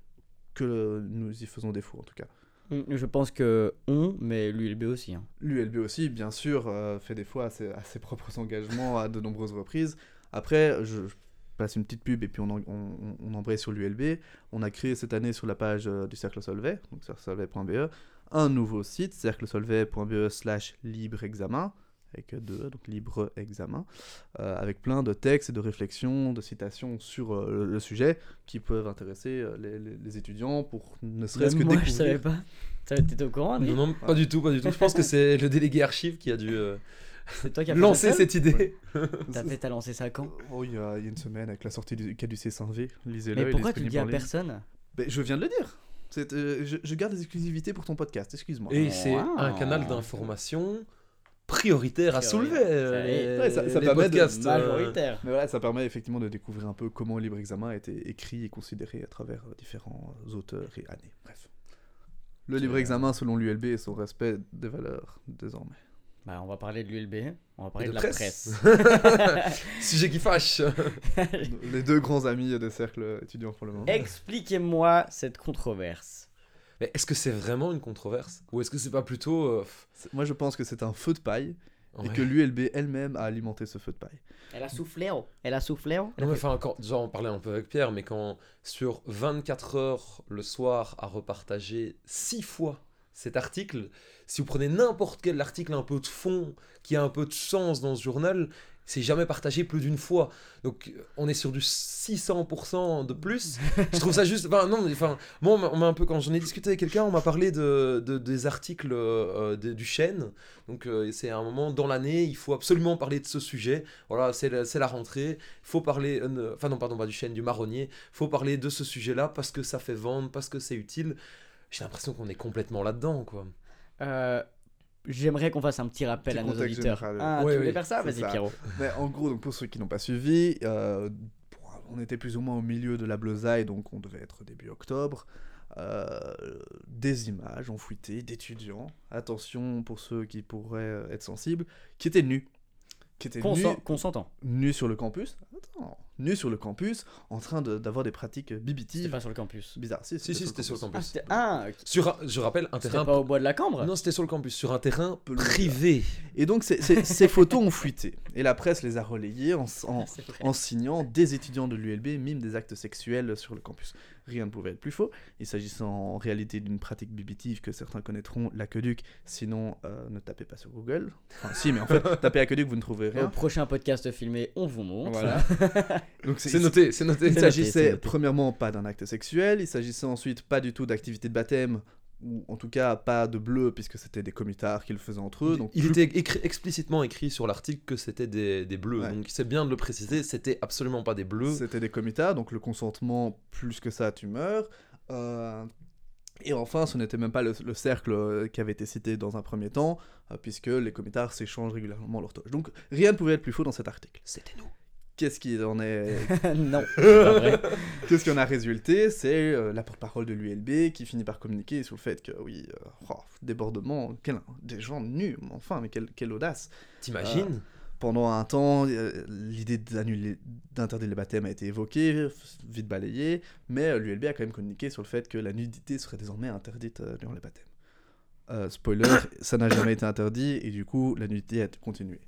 que nous y faisons défaut en tout cas. Mm, Je pense que on, mais l'ULB aussi. hein. L'ULB aussi, bien sûr, euh, fait défaut à ses, à ses propres engagements à de nombreuses reprises. Après, je, je passe une petite pub et puis on, en- on, on embraye sur l'ULB. On a créé cette année sur la page euh, du Cercle Solvay, donc cerclesolvay.be, un nouveau site, cerclesolvay.be slash libre examen, avec deux, donc libre examen, euh, avec plein de textes et de réflexions, de citations sur euh, le, le sujet qui peuvent intéresser euh, les, les- les étudiants pour ne serait-ce que moi, découvrir. je savais pas. Ça, T'étais au courant, Non, non, pas du tout, pas du tout. Je pense que c'est le délégué archive qui a dû euh, C'est toi qui fait lancer cette idée. T'as fait, t'as lancé ça quand Oh, il y, a, il y a une semaine avec la sortie du caducé 5V, lisez-le. Mais pourquoi tu le dis à personne Ben, Je viens de le dire. Euh, je, je garde des exclusivités pour ton podcast, excuse-moi. Et c'est Wow. un canal d'information prioritaire à soulever. euh, Ouais, ça- ça les permet de- euh, Majoritaire. Mais voilà, ça permet effectivement de découvrir un peu comment le libre examen a été écrit et considéré à travers euh, différents auteurs et années. Bref. Le libre examen selon l'ULB et son respect des valeurs désormais. Bah, on va parler de l'ULB, on va parler de de, la presse. Sujet qui fâche. Les deux grands amis des cercles étudiants pour le moment. Expliquez-moi cette controverse. Mais est-ce que c'est vraiment une controverse? Ou est-ce que c'est pas plutôt. euh, Moi je pense que c'est un feu de paille et que l'ULB elle-même a alimenté ce feu de paille. Elle a soufflé, oh. Elle a soufflé, oh. Non, mais enfin, quand, déjà, on parlait un peu avec Pierre, mais quand sur 24 heures le soir a repartagé 6 fois cet article, si vous prenez n'importe quel article un peu de fond, qui a un peu de sens dans ce journal, c'est jamais partagé plus d'une fois. Donc euh, on est sur du 600% de plus. Je trouve ça juste... Enfin, non, enfin, moi, on m'a- un peu, quand j'en ai discuté avec quelqu'un, on m'a parlé de, de- des articles euh, de- du chêne. Donc euh, c'est un moment dans l'année, il faut absolument parler de ce sujet. Voilà, c'est la, la rentrée. Faut parler... euh, Enfin non, pardon, pas du chêne, du marronnier. Il faut parler de ce sujet-là parce que ça fait vendre, parce que c'est utile. J'ai l'impression qu'on est complètement là-dedans, quoi. J'aimerais qu'on fasse un petit rappel Petit à nos auditeurs. général. Ah, Ouais, tu voulais oui, faire ça Vas-y. Pierrot. Mais en gros, donc pour ceux qui n'ont pas suivi, euh, on était plus ou moins au milieu de la Bleuzaille, donc on devait être début octobre. Euh, des images ont fuité d'étudiants, attention pour ceux qui pourraient euh, être sensibles, qui étaient nus. Qui étaient nus, Consent- Consentant. nus sur le campus. Attends, nus sur le campus, en train de- d'avoir des pratiques C'était bibitives. pas sur le campus. Bizarre. Si, Si, si, c'était sur le Ah, campus. c'était ah, ok. Sur, un- je rappelle, un C'était terrain... pas au bois de la Cambre Non, c'était sur le campus, sur un terrain Pelouse. privé. Et donc ces- photos ont fuité. Et la presse les a relayées en, en, en signant des étudiants de l'ULB miment des actes sexuels sur le campus. Rien ne pouvait être plus faux. Il s'agissait en réalité d'une pratique bibitive que certains connaîtront, l'aqueduc. Sinon, euh, ne tapez pas sur Google. Enfin, si, mais en fait, tapez aqueduc, vous ne trouverez Au rien. prochain podcast filmé, on vous montre. Voilà. Donc C'est noté, c'est noté. Il s'agissait premièrement pas d'un acte sexuel, il s'agissait ensuite pas du tout d'activité de baptême, ou en tout cas pas de bleu, puisque c'était des commutards qui le faisaient entre eux. Donc il plus- était explicitement écrit sur l'article que c'était des, des bleus. Ouais. Donc c'est bien de le préciser, c'était absolument pas des bleus. C'était des comitats, donc le consentement, plus que ça, tu meurs. Euh, Et enfin, ce n'était même pas le, le cercle euh, qui avait été cité dans un premier temps, euh, puisque les comitards s'échangent régulièrement leur toge. Donc rien ne pouvait être plus faux dans cet article. C'était nous. Qu'est-ce qui en est? Non. Qu'est-ce qui en a résulté? C'est euh, la porte-parole de l'ULB qui finit par communiquer sur le fait que, oui, euh, oh, débordement, quel- des gens nus, mais enfin, mais quelle, quelle audace T'imagines? Pendant un temps, euh, l'idée d'annuler- d'interdire les baptêmes a été évoquée, vite balayée, mais euh, l'ULB a quand même communiqué sur le fait que la nudité serait désormais interdite euh, durant les baptêmes. Euh, spoiler, ça n'a jamais été interdit, et du coup, la nudité a continué.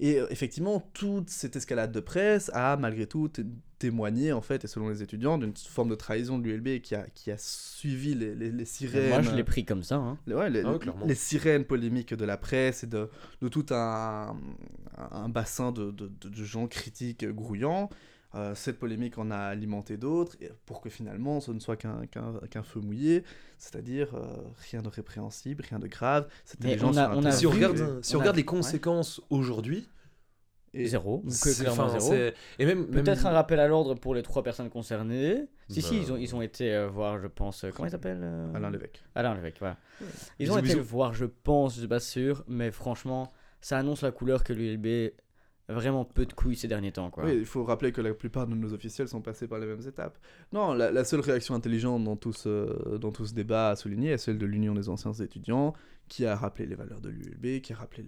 Et euh, effectivement, toute cette escalade de presse a malgré tout témoigné, en fait, et selon les étudiants, d'une forme de trahison de l'ULB qui a, qui a suivi les, les, les sirènes. Moi, je l'ai pris comme ça. Hein. Les, ouais, les, Ah les sirènes polémiques de la presse et de, de tout un, un bassin de, de- de- de gens critiques grouillants. Euh, cette polémique en a alimenté d'autres pour que finalement ce ne soit qu'un feu mouillé, c'est-à-dire euh, rien de répréhensible, rien de grave. C'était Mais des gens on a- sur un on a terrain Si on regarde, si on on a regarde vu- les conséquences aujourd'hui, Et- Zéro. Clairement enfin, zéro. et même, même- Peut-être un rappel à l'ordre pour les trois personnes concernées. Si, si, Bah. ils ont, ils ont été euh, voir, je pense. euh, comment il s'appelle euh, Alain Lévesque. Alain Lévesque, voilà. Ils Bisous, ont été bisous. voir, je pense, je suis pas sûr, mais franchement, ça annonce la couleur que l'ULB vraiment peu de couilles ces derniers temps, quoi. Oui, il faut rappeler que la plupart de nos officiels sont passés par les mêmes étapes. Non, la, la seule réaction intelligente dans tout, ce, dans tout ce débat à souligner est celle de l'Union des anciens étudiants, qui a rappelé les valeurs de l'ULB, qui a rappelé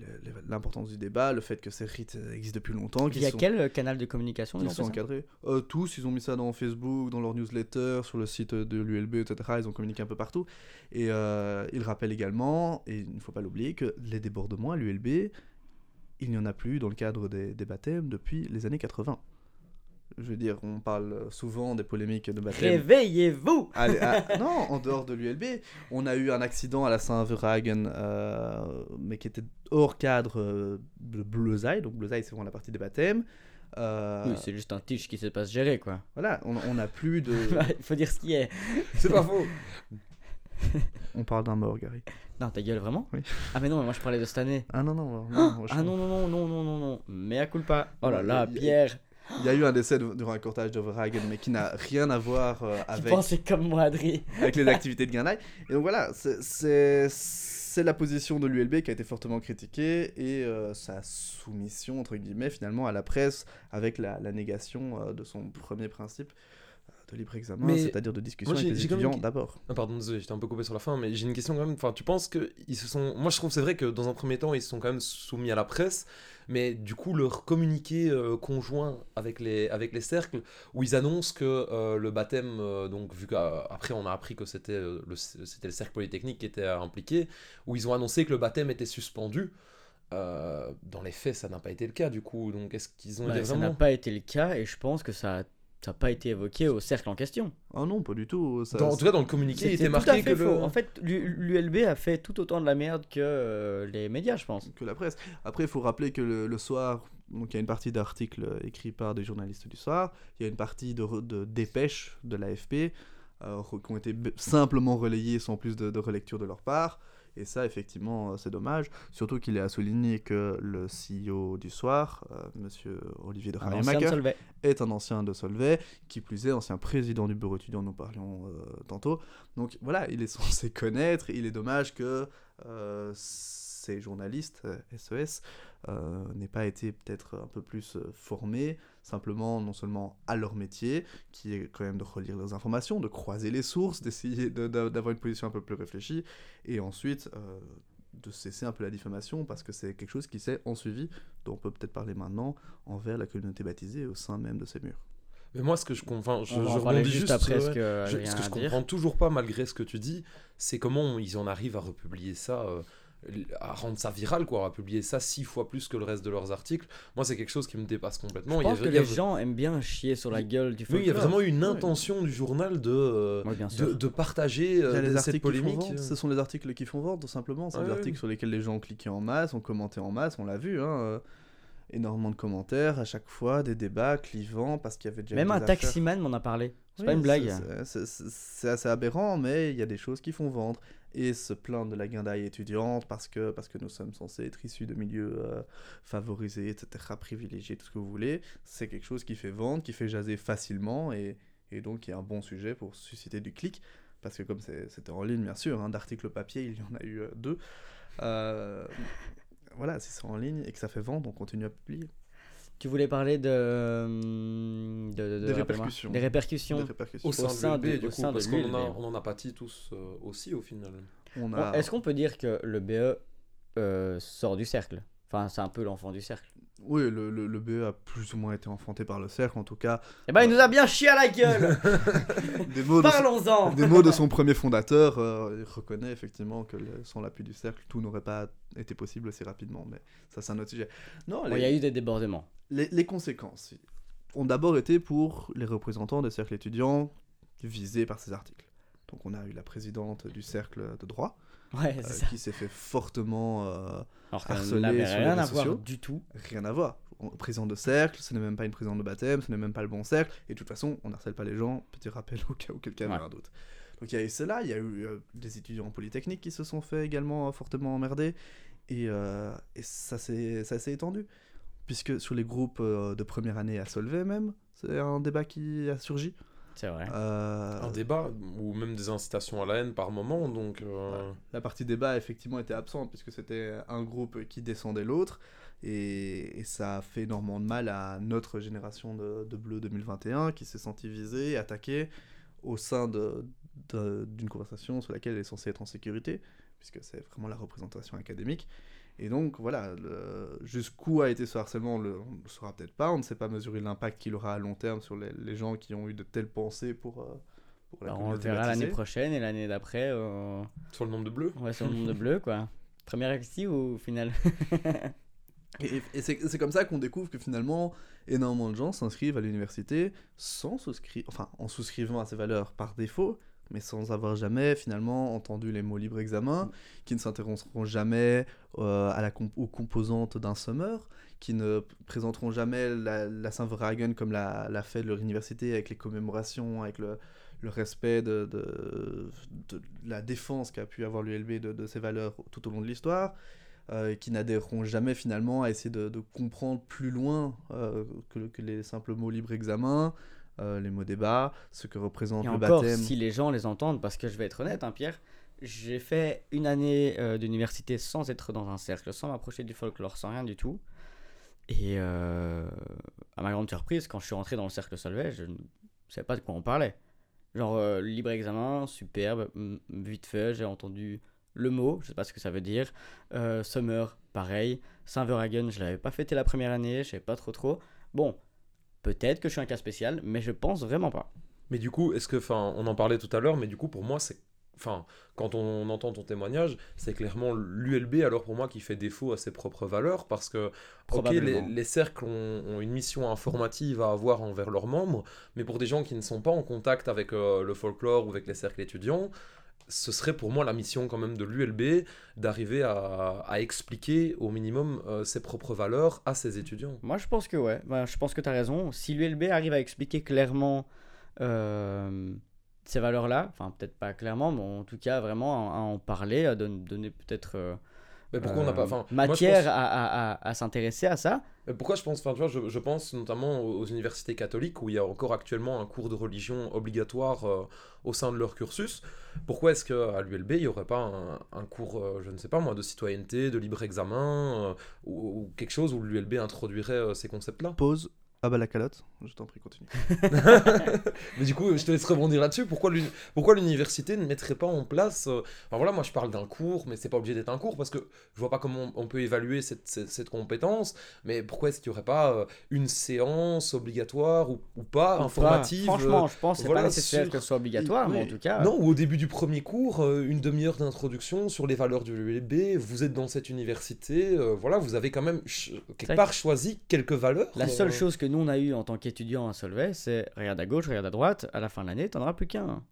l'importance du débat, le fait que ces rites existent depuis longtemps, qu'ils Via sont, quel euh, canal de communication ils sont encadrés? Euh, tous, ils ont mis ça dans Facebook, dans leur newsletter, sur le site de l'ULB, etc. Ils ont communiqué un peu partout. Et euh, ils rappellent également, et il ne faut pas l'oublier, que les débordements à l'ULB, il n'y en a plus dans le cadre des, des baptêmes depuis les années 80. Je veux dire, on parle souvent des polémiques de baptême. Réveillez-vous ah, non, en dehors de l'ULB, on a eu un accident à la Saint-Verhagen, euh, mais qui était hors cadre euh, de Bleuzaï. Donc Bleuzaï, c'est vraiment la partie des baptêmes. Euh, Oui, c'est juste un tiche qui sait pas se gérer, quoi. voilà, on on n'a plus de. Il faut dire ce qui est. C'est pas faux. on parle d'un mort, Gary. Non, ta gueule, vraiment Oui. Ah, mais non, mais moi je parlais de cette année. Ah non, non, non. je- Ah non, non, non, non, non, non, non. Mais à culpa. Oh là là, Pierre. Il y a eu un décès de- durant un cortage de Verhagen, mais qui n'a rien à voir euh, Tu avec, pensais comme moi, Adri. avec les activités de Guindaille. Et donc voilà, c'est- la position de l'ULB qui a été fortement critiquée et euh, sa soumission, entre guillemets, finalement, à la presse avec la, la négation euh, de son premier principe de libre examen, Mais c'est-à-dire de discussion moi, avec j'ai- les étudiants d'abord. Ah, pardon, désolé, j'étais un peu coupé sur la fin, mais j'ai une question quand même. Enfin, tu penses que ils se sont. Moi, je trouve c'est vrai que dans un premier temps, ils se sont quand même soumis à la presse, mais du coup, leur communiqué euh, conjoint avec les avec les cercles, où ils annoncent que euh, le baptême, euh, donc vu qu'après on a appris que c'était le c'était le cercle polytechnique qui était impliqué, où ils ont annoncé que le baptême était suspendu. Euh, dans les faits, ça n'a pas été le cas du coup. Donc, est-ce qu'ils ont Bah, été ça n'a vraiment pas été le cas et je pense que ça n'a pas été évoqué au cercle en question. Ah non, pas du tout. Ça, Dans- en tout cas, dans le communiqué, il était tout à marqué fait que faux. le... En fait, l'ULB a fait tout autant de la merde que euh, les médias, je pense. que la presse. Après, il faut rappeler que le, le soir, donc il y a une partie d'articles écrits par des journalistes du soir, il y a une partie de, dépêches de l'AFP euh, qui ont été simplement relayées sans plus de, de relecture de leur part. Et ça, effectivement, euh, c'est dommage. Surtout qu'il est à souligner que le CEO du soir, euh, monsieur Olivier de Solvay. est un ancien de Solvay, qui plus est ancien président du bureau étudiant, nous parlions euh, tantôt. Donc voilà, il est censé connaître, il est dommage que euh, ces journalistes, SES, euh, n'aient pas été peut-être un peu plus formés, simplement non seulement à leur métier, qui est quand même de relire leurs informations, de croiser les sources, d'essayer de- d'a- d'avoir une position un peu plus réfléchie, et ensuite euh, de cesser un peu la diffamation, parce que c'est quelque chose qui s'est en suivi, dont on peut peut-être parler maintenant, envers la communauté baptisée au sein même de ces murs. Mais moi, ce que je comprends, je, je en parler rebondis juste juste, après ouais. ce que Je- ce que comprends toujours pas, malgré ce que tu dis, c'est comment ils en arrivent à republier ça, euh, à rendre ça viral, quoi, à publier ça six fois plus que le reste de leurs articles. Moi, c'est quelque chose qui me dépasse complètement. Je pense Il y a- que il y a- les gens aiment bien chier sur la gueule du Oui, il y a folklore. vraiment eu une Ouais. intention du journal de, euh, Oui, bien de, sûr. de partager Il y euh, les cette articles qui font polémique. vendre, ce sont les articles qui font vendre, tout simplement. C'est Ouais, des articles sur lesquels les gens ont cliqué en masse, ont commenté en masse, on l'a vu. Hein, euh, énormément de commentaires à chaque fois, des débats clivants parce qu'il y avait déjà Même un taximan m'en a parlé. C'est Oui, pas une blague. c'est assez aberrant, mais il y a des choses qui font vendre. Et se plaindre de la guindaille étudiante parce que, parce que nous sommes censés être issus de milieux euh, favorisés, etc., privilégiés, tout ce que vous voulez, c'est quelque chose qui fait vendre, qui fait jaser facilement et, et donc qui est un bon sujet pour susciter du clic. Parce que comme c'était en ligne, bien sûr, hein, d'articles papier, il y en a eu euh, deux. Euh, voilà, si c'est en ligne et que ça fait vendre, on continue à publier. Tu voulais parler de. hum, de, de- de- Des répercussions. Des répercussions. Des répercussions. Au sein, sein de du au coup, sein de parce qu'on en, a- l'ULB. on en a pâti tous euh, aussi, au final. On Bon, a... Est-ce qu'on peut dire que le BE euh, sort du cercle? Enfin, c'est un peu l'enfant du cercle. Oui, le, le, le BE a plus ou moins été enfanté par le cercle, en tout cas. Eh ben, il nous a bien chié à la gueule Des mots de son, Parlons-en des mots de son premier fondateur, euh, il reconnaît effectivement que le- sans l'appui du cercle, tout n'aurait pas été possible aussi rapidement. Mais ça, c'est un autre sujet. Non, Bon, Il y a eu des débordements. les, les conséquences ont d'abord été pour les représentants des cercles étudiants visés par ces articles. Donc on a eu la présidente du cercle de droit, Ouais, euh, qui s'est fait fortement euh, Alors n'avait sur les rien à réseaux voir sociaux. du tout. rien à voir. On- Président de cercle, ce n'est même pas une présidente de baptême, ce n'est même pas le bon cercle. Et de toute façon, on n'harcèle pas les gens. Petit rappel au cas où quelqu'un Ouais. avait un doute. Donc il y a eu cela, il y a eu euh, des étudiants en polytechnique qui se sont fait également euh, fortement emmerder. Et, euh, et ça s'est étendu. Puisque sur les groupes euh, de première année à Solvay même, c'est un débat qui a surgi. C'est vrai. Euh, Un débat, ou même des incitations à la haine par moment, donc... euh, La partie débat, effectivement, était absente, puisque c'était un groupe qui descendait l'autre. Et, et ça a fait énormément de mal à notre génération de, de Bleu 2021, qui s'est sentie visée, attaquée, au sein de- de- d'une conversation sur laquelle elle est censée être en sécurité, puisque c'est vraiment la représentation académique. Et donc, voilà, le- jusqu'où a été ce harcèlement, le- on ne le saura peut-être pas, on ne sait pas mesurer l'impact qu'il aura à long terme sur les, les gens qui ont eu de telles pensées pour, euh, pour la Alors, on le verra l'année prochaine et l'année d'après. euh, Sur le nombre de bleus va sur le nombre de bleus, quoi. Première actie ou au final Et, et c'est c'est comme ça qu'on découvre que finalement, énormément de gens s'inscrivent à l'université sans souscrire, enfin en souscrivant à ces valeurs par défaut, mais sans avoir jamais finalement entendu les mots libre examen, qui ne s'intéresseront jamais euh, à la comp- aux composantes d'un summer, qui ne présenteront jamais la, la Saint-Verhagen comme l'a l'a fait leur université avec les commémorations, avec le, le respect de, de, de la défense qu'a pu avoir l'ULB de, de ses valeurs tout au long de l'histoire, euh, qui n'adhéreront jamais finalement à essayer de, de comprendre plus loin euh, que, que les simples mots libre examen, euh, les mots débat, ce que représente Et le encore, baptême. si les gens les entendent, parce que je vais être honnête, hein, Pierre, j'ai fait une année euh, d'université sans être dans un cercle, sans m'approcher du folklore, sans rien du tout. Et euh, à ma grande surprise, quand je suis rentré dans le cercle Solvay, je ne savais pas de quoi on parlait. Genre, libre examen, superbe, vite fait, j'ai entendu le mot, je sais pas ce que ça veut dire. Euh, Summer, pareil. Saint-Verhagen, je l'avais pas fêté la première année, je savais pas trop trop. Bon, peut-être que je suis un cas spécial, mais je pense vraiment pas. Mais du coup, est-ce que, enfin, on en parlait tout à l'heure, mais du coup, pour moi, c'est. Enfin, quand on entend ton témoignage, c'est clairement l'ULB, alors pour moi, qui fait défaut à ses propres valeurs, parce que, ok, les, cercles ont, ont une mission informative à avoir envers leurs membres, mais pour des gens qui ne sont pas en contact avec euh, le folklore ou avec les cercles étudiants, ce serait pour moi la mission quand même de l'ULB d'arriver à, expliquer au minimum euh, ses propres valeurs à ses étudiants. Moi, je pense que ouais. Bah, je pense que tu as raison. Si l'ULB arrive à expliquer clairement euh, ces valeurs-là, enfin, peut-être pas clairement, mais en tout cas, vraiment à, en parler, à don- donner peut-être euh, Mais pourquoi on n'a pas. moi, matière pense- à, à- à- à s'intéresser à ça. Mais pourquoi je pense, enfin, tu vois, je, je pense notamment aux, universités catholiques où il y a encore actuellement un cours de religion obligatoire euh, au sein de leur cursus. Pourquoi est-ce qu'à l'ULB, il n'y aurait pas un, un cours, euh, je ne sais pas moi, de citoyenneté, de libre examen, euh, ou, ou quelque chose où l'ULB introduirait euh, ces concepts-là? Pause. Ah bah la calotte, je t'en prie, continue. Mais du coup, je te laisse rebondir là-dessus. Pourquoi l'uni- pourquoi l'université ne mettrait pas en place. euh, Enfin voilà, moi je parle d'un cours, mais c'est pas obligé d'être un cours parce que je vois pas comment on, peut évaluer cette, cette, cette compétence. Mais pourquoi est-ce qu'il n'y aurait pas euh, une séance obligatoire ou, ou pas, informative pas. Franchement, je pense que c'est voilà, pas nécessaire sur- que ce soit obligatoire, mais en tout cas. euh, Non, ou au début du premier cours, euh, une demi-heure d'introduction sur les valeurs du LB, vous êtes dans cette université, euh, voilà, vous avez quand même quelque part choisi quelques valeurs. La euh, seule chose que nous on a eu en tant qu'étudiants à Solvay, c'est regarde à gauche, regarde à droite, à la fin de l'année, t'en auras plus qu'un.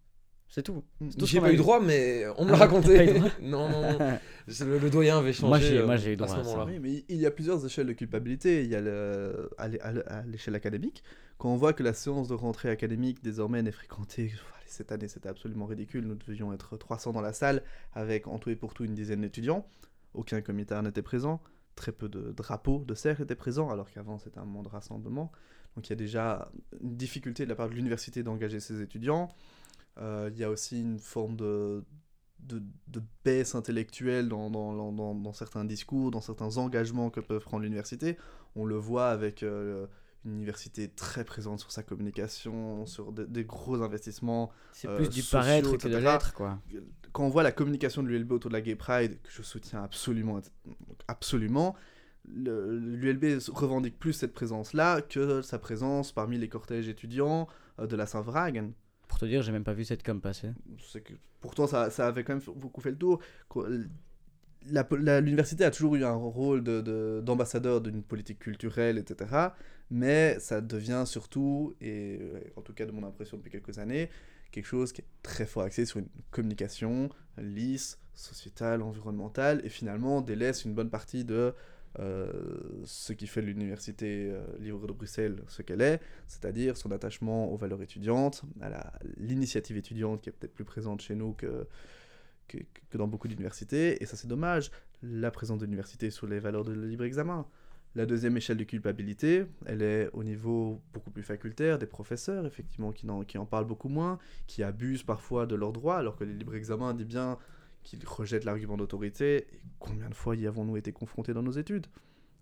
C'est tout. Tout ce J'ai qu'on pas a eu droit, mais on me Ah, l'a t'as pas eu raconté. droit non, non, non. C'est Le, le doyen avait changé Moi, j'ai- euh, moi, j'ai eu à droit ce à ça. moment-là. Oui, mais il y a plusieurs échelles de culpabilité. Il y a le, à l'é- à l'é- à l'échelle académique. Quand on voit que la séance de rentrée académique désormais n'est fréquentée, cette année c'était absolument ridicule, nous devions être 300 dans la salle avec en tout et pour tout une dizaine d'étudiants. Aucun comitard n'était présent, très peu de drapeaux de cercle étaient présents, alors qu'avant c'était un moment de rassemblement. Donc il y a déjà une difficulté de la part de l'université d'engager ses étudiants. Euh, il y a aussi une forme de, de, baisse intellectuelle dans, dans, dans- certains discours, dans certains engagements que peuvent prendre l'université. On le voit avec euh, une université très présente sur sa communication, sur de- des gros investissements. C'est euh, plus du sociaux, paraître que de etc. l'être, quoi. Quand on voit la communication de l'ULB autour de la Gay Pride, que je soutiens absolument, absolument, l'ULB revendique plus cette présence-là que sa présence parmi les cortèges étudiants euh, de la Saint-Vragen. Pour te dire, j'ai même pas vu cette com passer. que pourtant ça, ça avait quand même beaucoup fait le tour. L'université a toujours eu un rôle de- de- d'ambassadeur d'une politique culturelle, etc. Mais ça devient surtout, et euh, en tout cas de mon impression depuis quelques années, quelque chose qui est très fort axé sur une communication lisse, sociétale, environnementale, et finalement délaisse une bonne partie de euh, ce qui fait l'université euh, libre de Bruxelles ce qu'elle est, c'est-à-dire son attachement aux valeurs étudiantes, à l'initiative étudiante qui est peut-être plus présente chez nous que, que, que dans beaucoup d'universités, et ça c'est dommage, la présence de l'université sur les valeurs de libre examen. La deuxième échelle de culpabilité, elle est au niveau beaucoup plus facultaire, des professeurs, effectivement, qui en, parlent beaucoup moins, qui abusent parfois de leurs droits, alors que le libre examen dit bien qu'ils rejettent l'argument d'autorité. Combien de fois y avons-nous été confrontés dans nos études?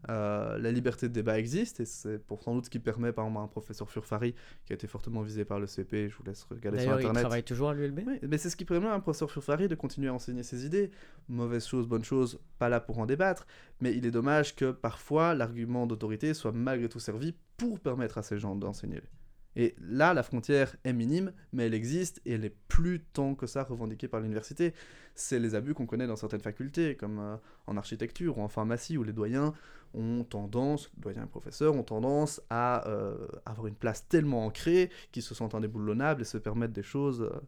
Euh, La liberté de débat existe, et c'est pour sans doute ce qui permet, par exemple, à un professeur Furfari, qui a été fortement visé par le CP, je vous laisse regarder sur D'ailleurs, il Internet. travaille toujours à l'ULB Oui, mais c'est ce qui permet à un professeur Furfari de continuer à enseigner ses idées. Mauvaise chose, bonne chose, pas là pour en débattre. Mais il est dommage que parfois l'argument d'autorité soit malgré tout servi pour permettre à ces gens d'enseigner. Et là, la frontière est minime, mais elle existe et elle est plus tant que ça revendiquée par l'université. C'est les abus qu'on connaît dans certaines facultés, comme euh, en architecture ou en pharmacie, où les doyens ont tendance, doyens et professeurs ont tendance à euh, avoir une place tellement ancrée qu'ils se sentent indéboulonnables et se permettent des choses euh,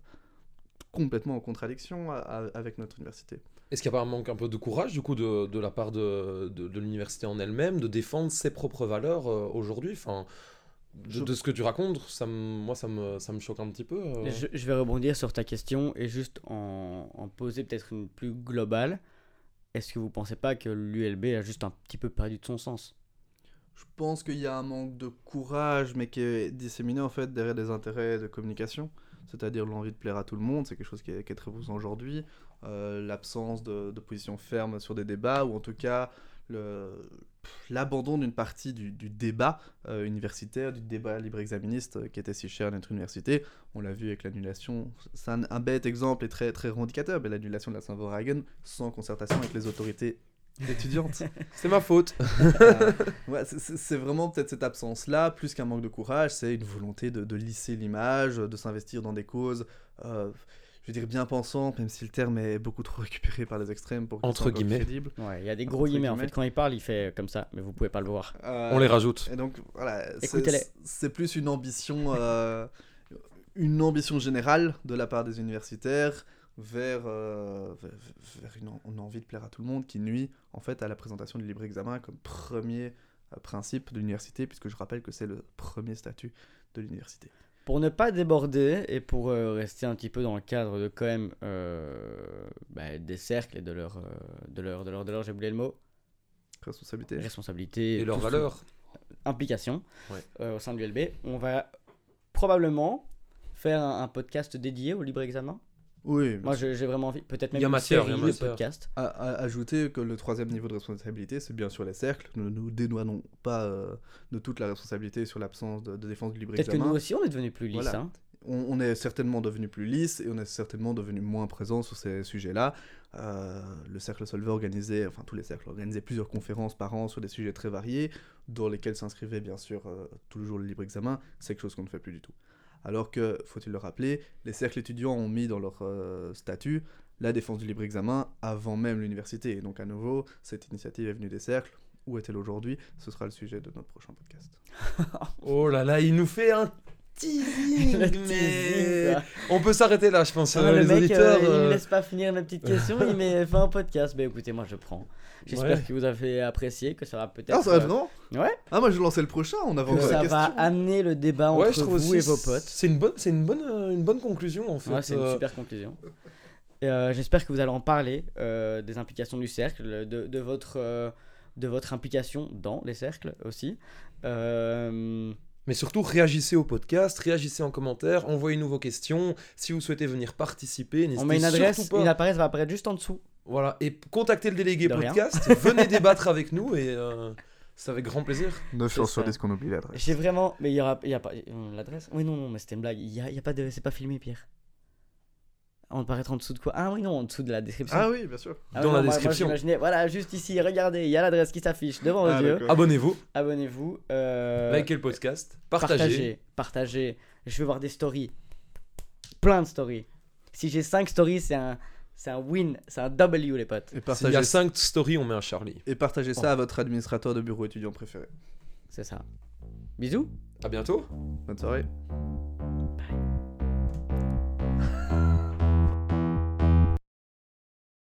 complètement en contradiction avec notre université. Est-ce qu'il n'y a pas un manque un peu de courage, du coup, de, la part de, l'université en elle-même, de défendre ses propres valeurs aujourd'hui? Je- de ce que tu racontes, ça me, moi, ça me, ça me choque un petit peu. euh. Je, je vais rebondir sur ta question et juste en, en poser peut-être une plus globale. Est-ce que vous pensez pas que l'ULB a juste un petit peu perdu de son sens? Je pense qu'il y a un manque de courage, mais qui est disséminé en fait derrière des intérêts de communication, c'est-à-dire l'envie de plaire à tout le monde, c'est quelque chose qui est, qui est très présent aujourd'hui, euh, l'absence de, de position ferme sur des débats, ou en tout cas l'abandon d'une partie du, du débat euh, universitaire, du débat libre-exaministe euh, qui était si cher à notre université. On l'a vu avec l'annulation, c'est un, un bête exemple et très, très revendicateur, mais l'annulation de la Saint-Vaurhagen sans concertation avec les autorités étudiantes. C'est ma faute. Euh, ouais, c'est- vraiment peut-être cette absence-là, plus qu'un manque de courage, c'est une volonté de, de lisser l'image, de s'investir dans des causes, je veux dire, bien pensantes, même si le terme est beaucoup trop récupéré par les extrêmes pour qu'il Entre guillemets. crédible. Ouais, il y a des gros Entre guillemets en guillemets. fait. Quand il parle, il fait comme ça, mais vous pouvez pas le voir. Euh, On les rajoute. Et donc, voilà, c'est- Écoutez-les. c'est plus une ambition, euh, une ambition générale de la part des universitaires vers, euh, vers, vers une, en- une envie de plaire à tout le monde qui nuit en fait à la présentation du libre examen comme premier principe de l'université, puisque je rappelle que c'est le premier statut de l'université. Pour ne pas déborder et pour euh, rester un petit peu dans le cadre de quand même euh, bah, des cercles et de leur, euh, de leur, de leur, de leur, j'ai oublié le mot, Responsabilité. responsabilité Et ce- valeurs. implication Ouais. euh, au sein de l'ULB. On va probablement faire un, un podcast dédié au libre examen. Oui, Moi, j'ai vraiment envie, peut-être même y a une matière, il y a série de matière. podcasts. À, à- ajouter que le troisième niveau de responsabilité, c'est bien sûr les cercles. Nous ne nous dédouanons pas euh, de toute la responsabilité sur l'absence de, de défense du libre Peut-être que examen. nous aussi, on est devenus plus lisses. Voilà. hein. on, on est certainement devenu plus lisse et on est certainement devenu moins présent sur ces sujets-là. Euh, le cercle Solvay organisait, enfin tous les cercles organisaient plusieurs conférences par an sur des sujets très variés, dans lesquels s'inscrivait bien sûr euh, toujours le libre examen. C'est quelque chose qu'on ne fait plus du tout. Alors que, faut-il le rappeler, les cercles étudiants ont mis dans leur euh, statut la défense du libre examen avant même l'université. Et donc à nouveau, cette initiative est venue des cercles. Où est-elle aujourd'hui? Ce sera le sujet de notre prochain podcast. Oh là là, il nous fait un teasing, mais on peut s'arrêter là, je pense. Ah, euh, le les mec, euh, auditeurs. il euh, me laisse pas finir ma petite question, il met fait un podcast. Mais écoutez, moi je prends. J'espère Ouais. que vous avez apprécié, que ça va peut-être. Ah, ça va euh, vraiment Ouais. Ah, moi je lançais le prochain, on encore ça la va question. amener le débat Ouais, entre je trouve vous et vos potes. C'est une bonne, c'est une bonne, euh, une bonne conclusion en fait. Ouais, c'est une euh, super conclusion. Euh, J'espère que vous allez en parler euh, des implications du cercle, de, de votre, euh, de votre implication dans les cercles aussi. Euh, Mais surtout, réagissez au podcast, réagissez en commentaire, envoyez-nous vos questions. Si vous souhaitez venir participer, on n'hésitez met une adresse, surtout pas. une adresse va apparaître juste en dessous. Voilà, et contactez le délégué De rien. podcast, venez débattre avec nous et euh, c'est avec grand plaisir. 9 C'est chances sur ça. 10 qu'on oublie l'adresse. J'ai vraiment. Mais il y aura, il y a pas. euh, L'adresse? Oui, non, non, mais c'était une blague. Il y a, il y a pas de. C'est pas filmé, Pierre. On paraître en dessous de quoi? Ah oui, non, en dessous de la description. Ah oui, bien sûr. Ah Dans oui, la moi- description. voilà, juste ici, regardez, il y a l'adresse qui s'affiche devant vos Ah, yeux. d'accord. Abonnez-vous, Abonnez-vous. euh, likez le podcast, partagez. partagez. Partagez. Je veux voir des stories. Plein de stories. Si j'ai 5 stories, c'est un, c'est un win. C'est un W, les potes. Et S'il y partagez, a 5 stories, on met un Charlie. et partagez ça à votre administrateur de bureau étudiant préféré. C'est ça. Bisous. À bientôt. Bonne soirée.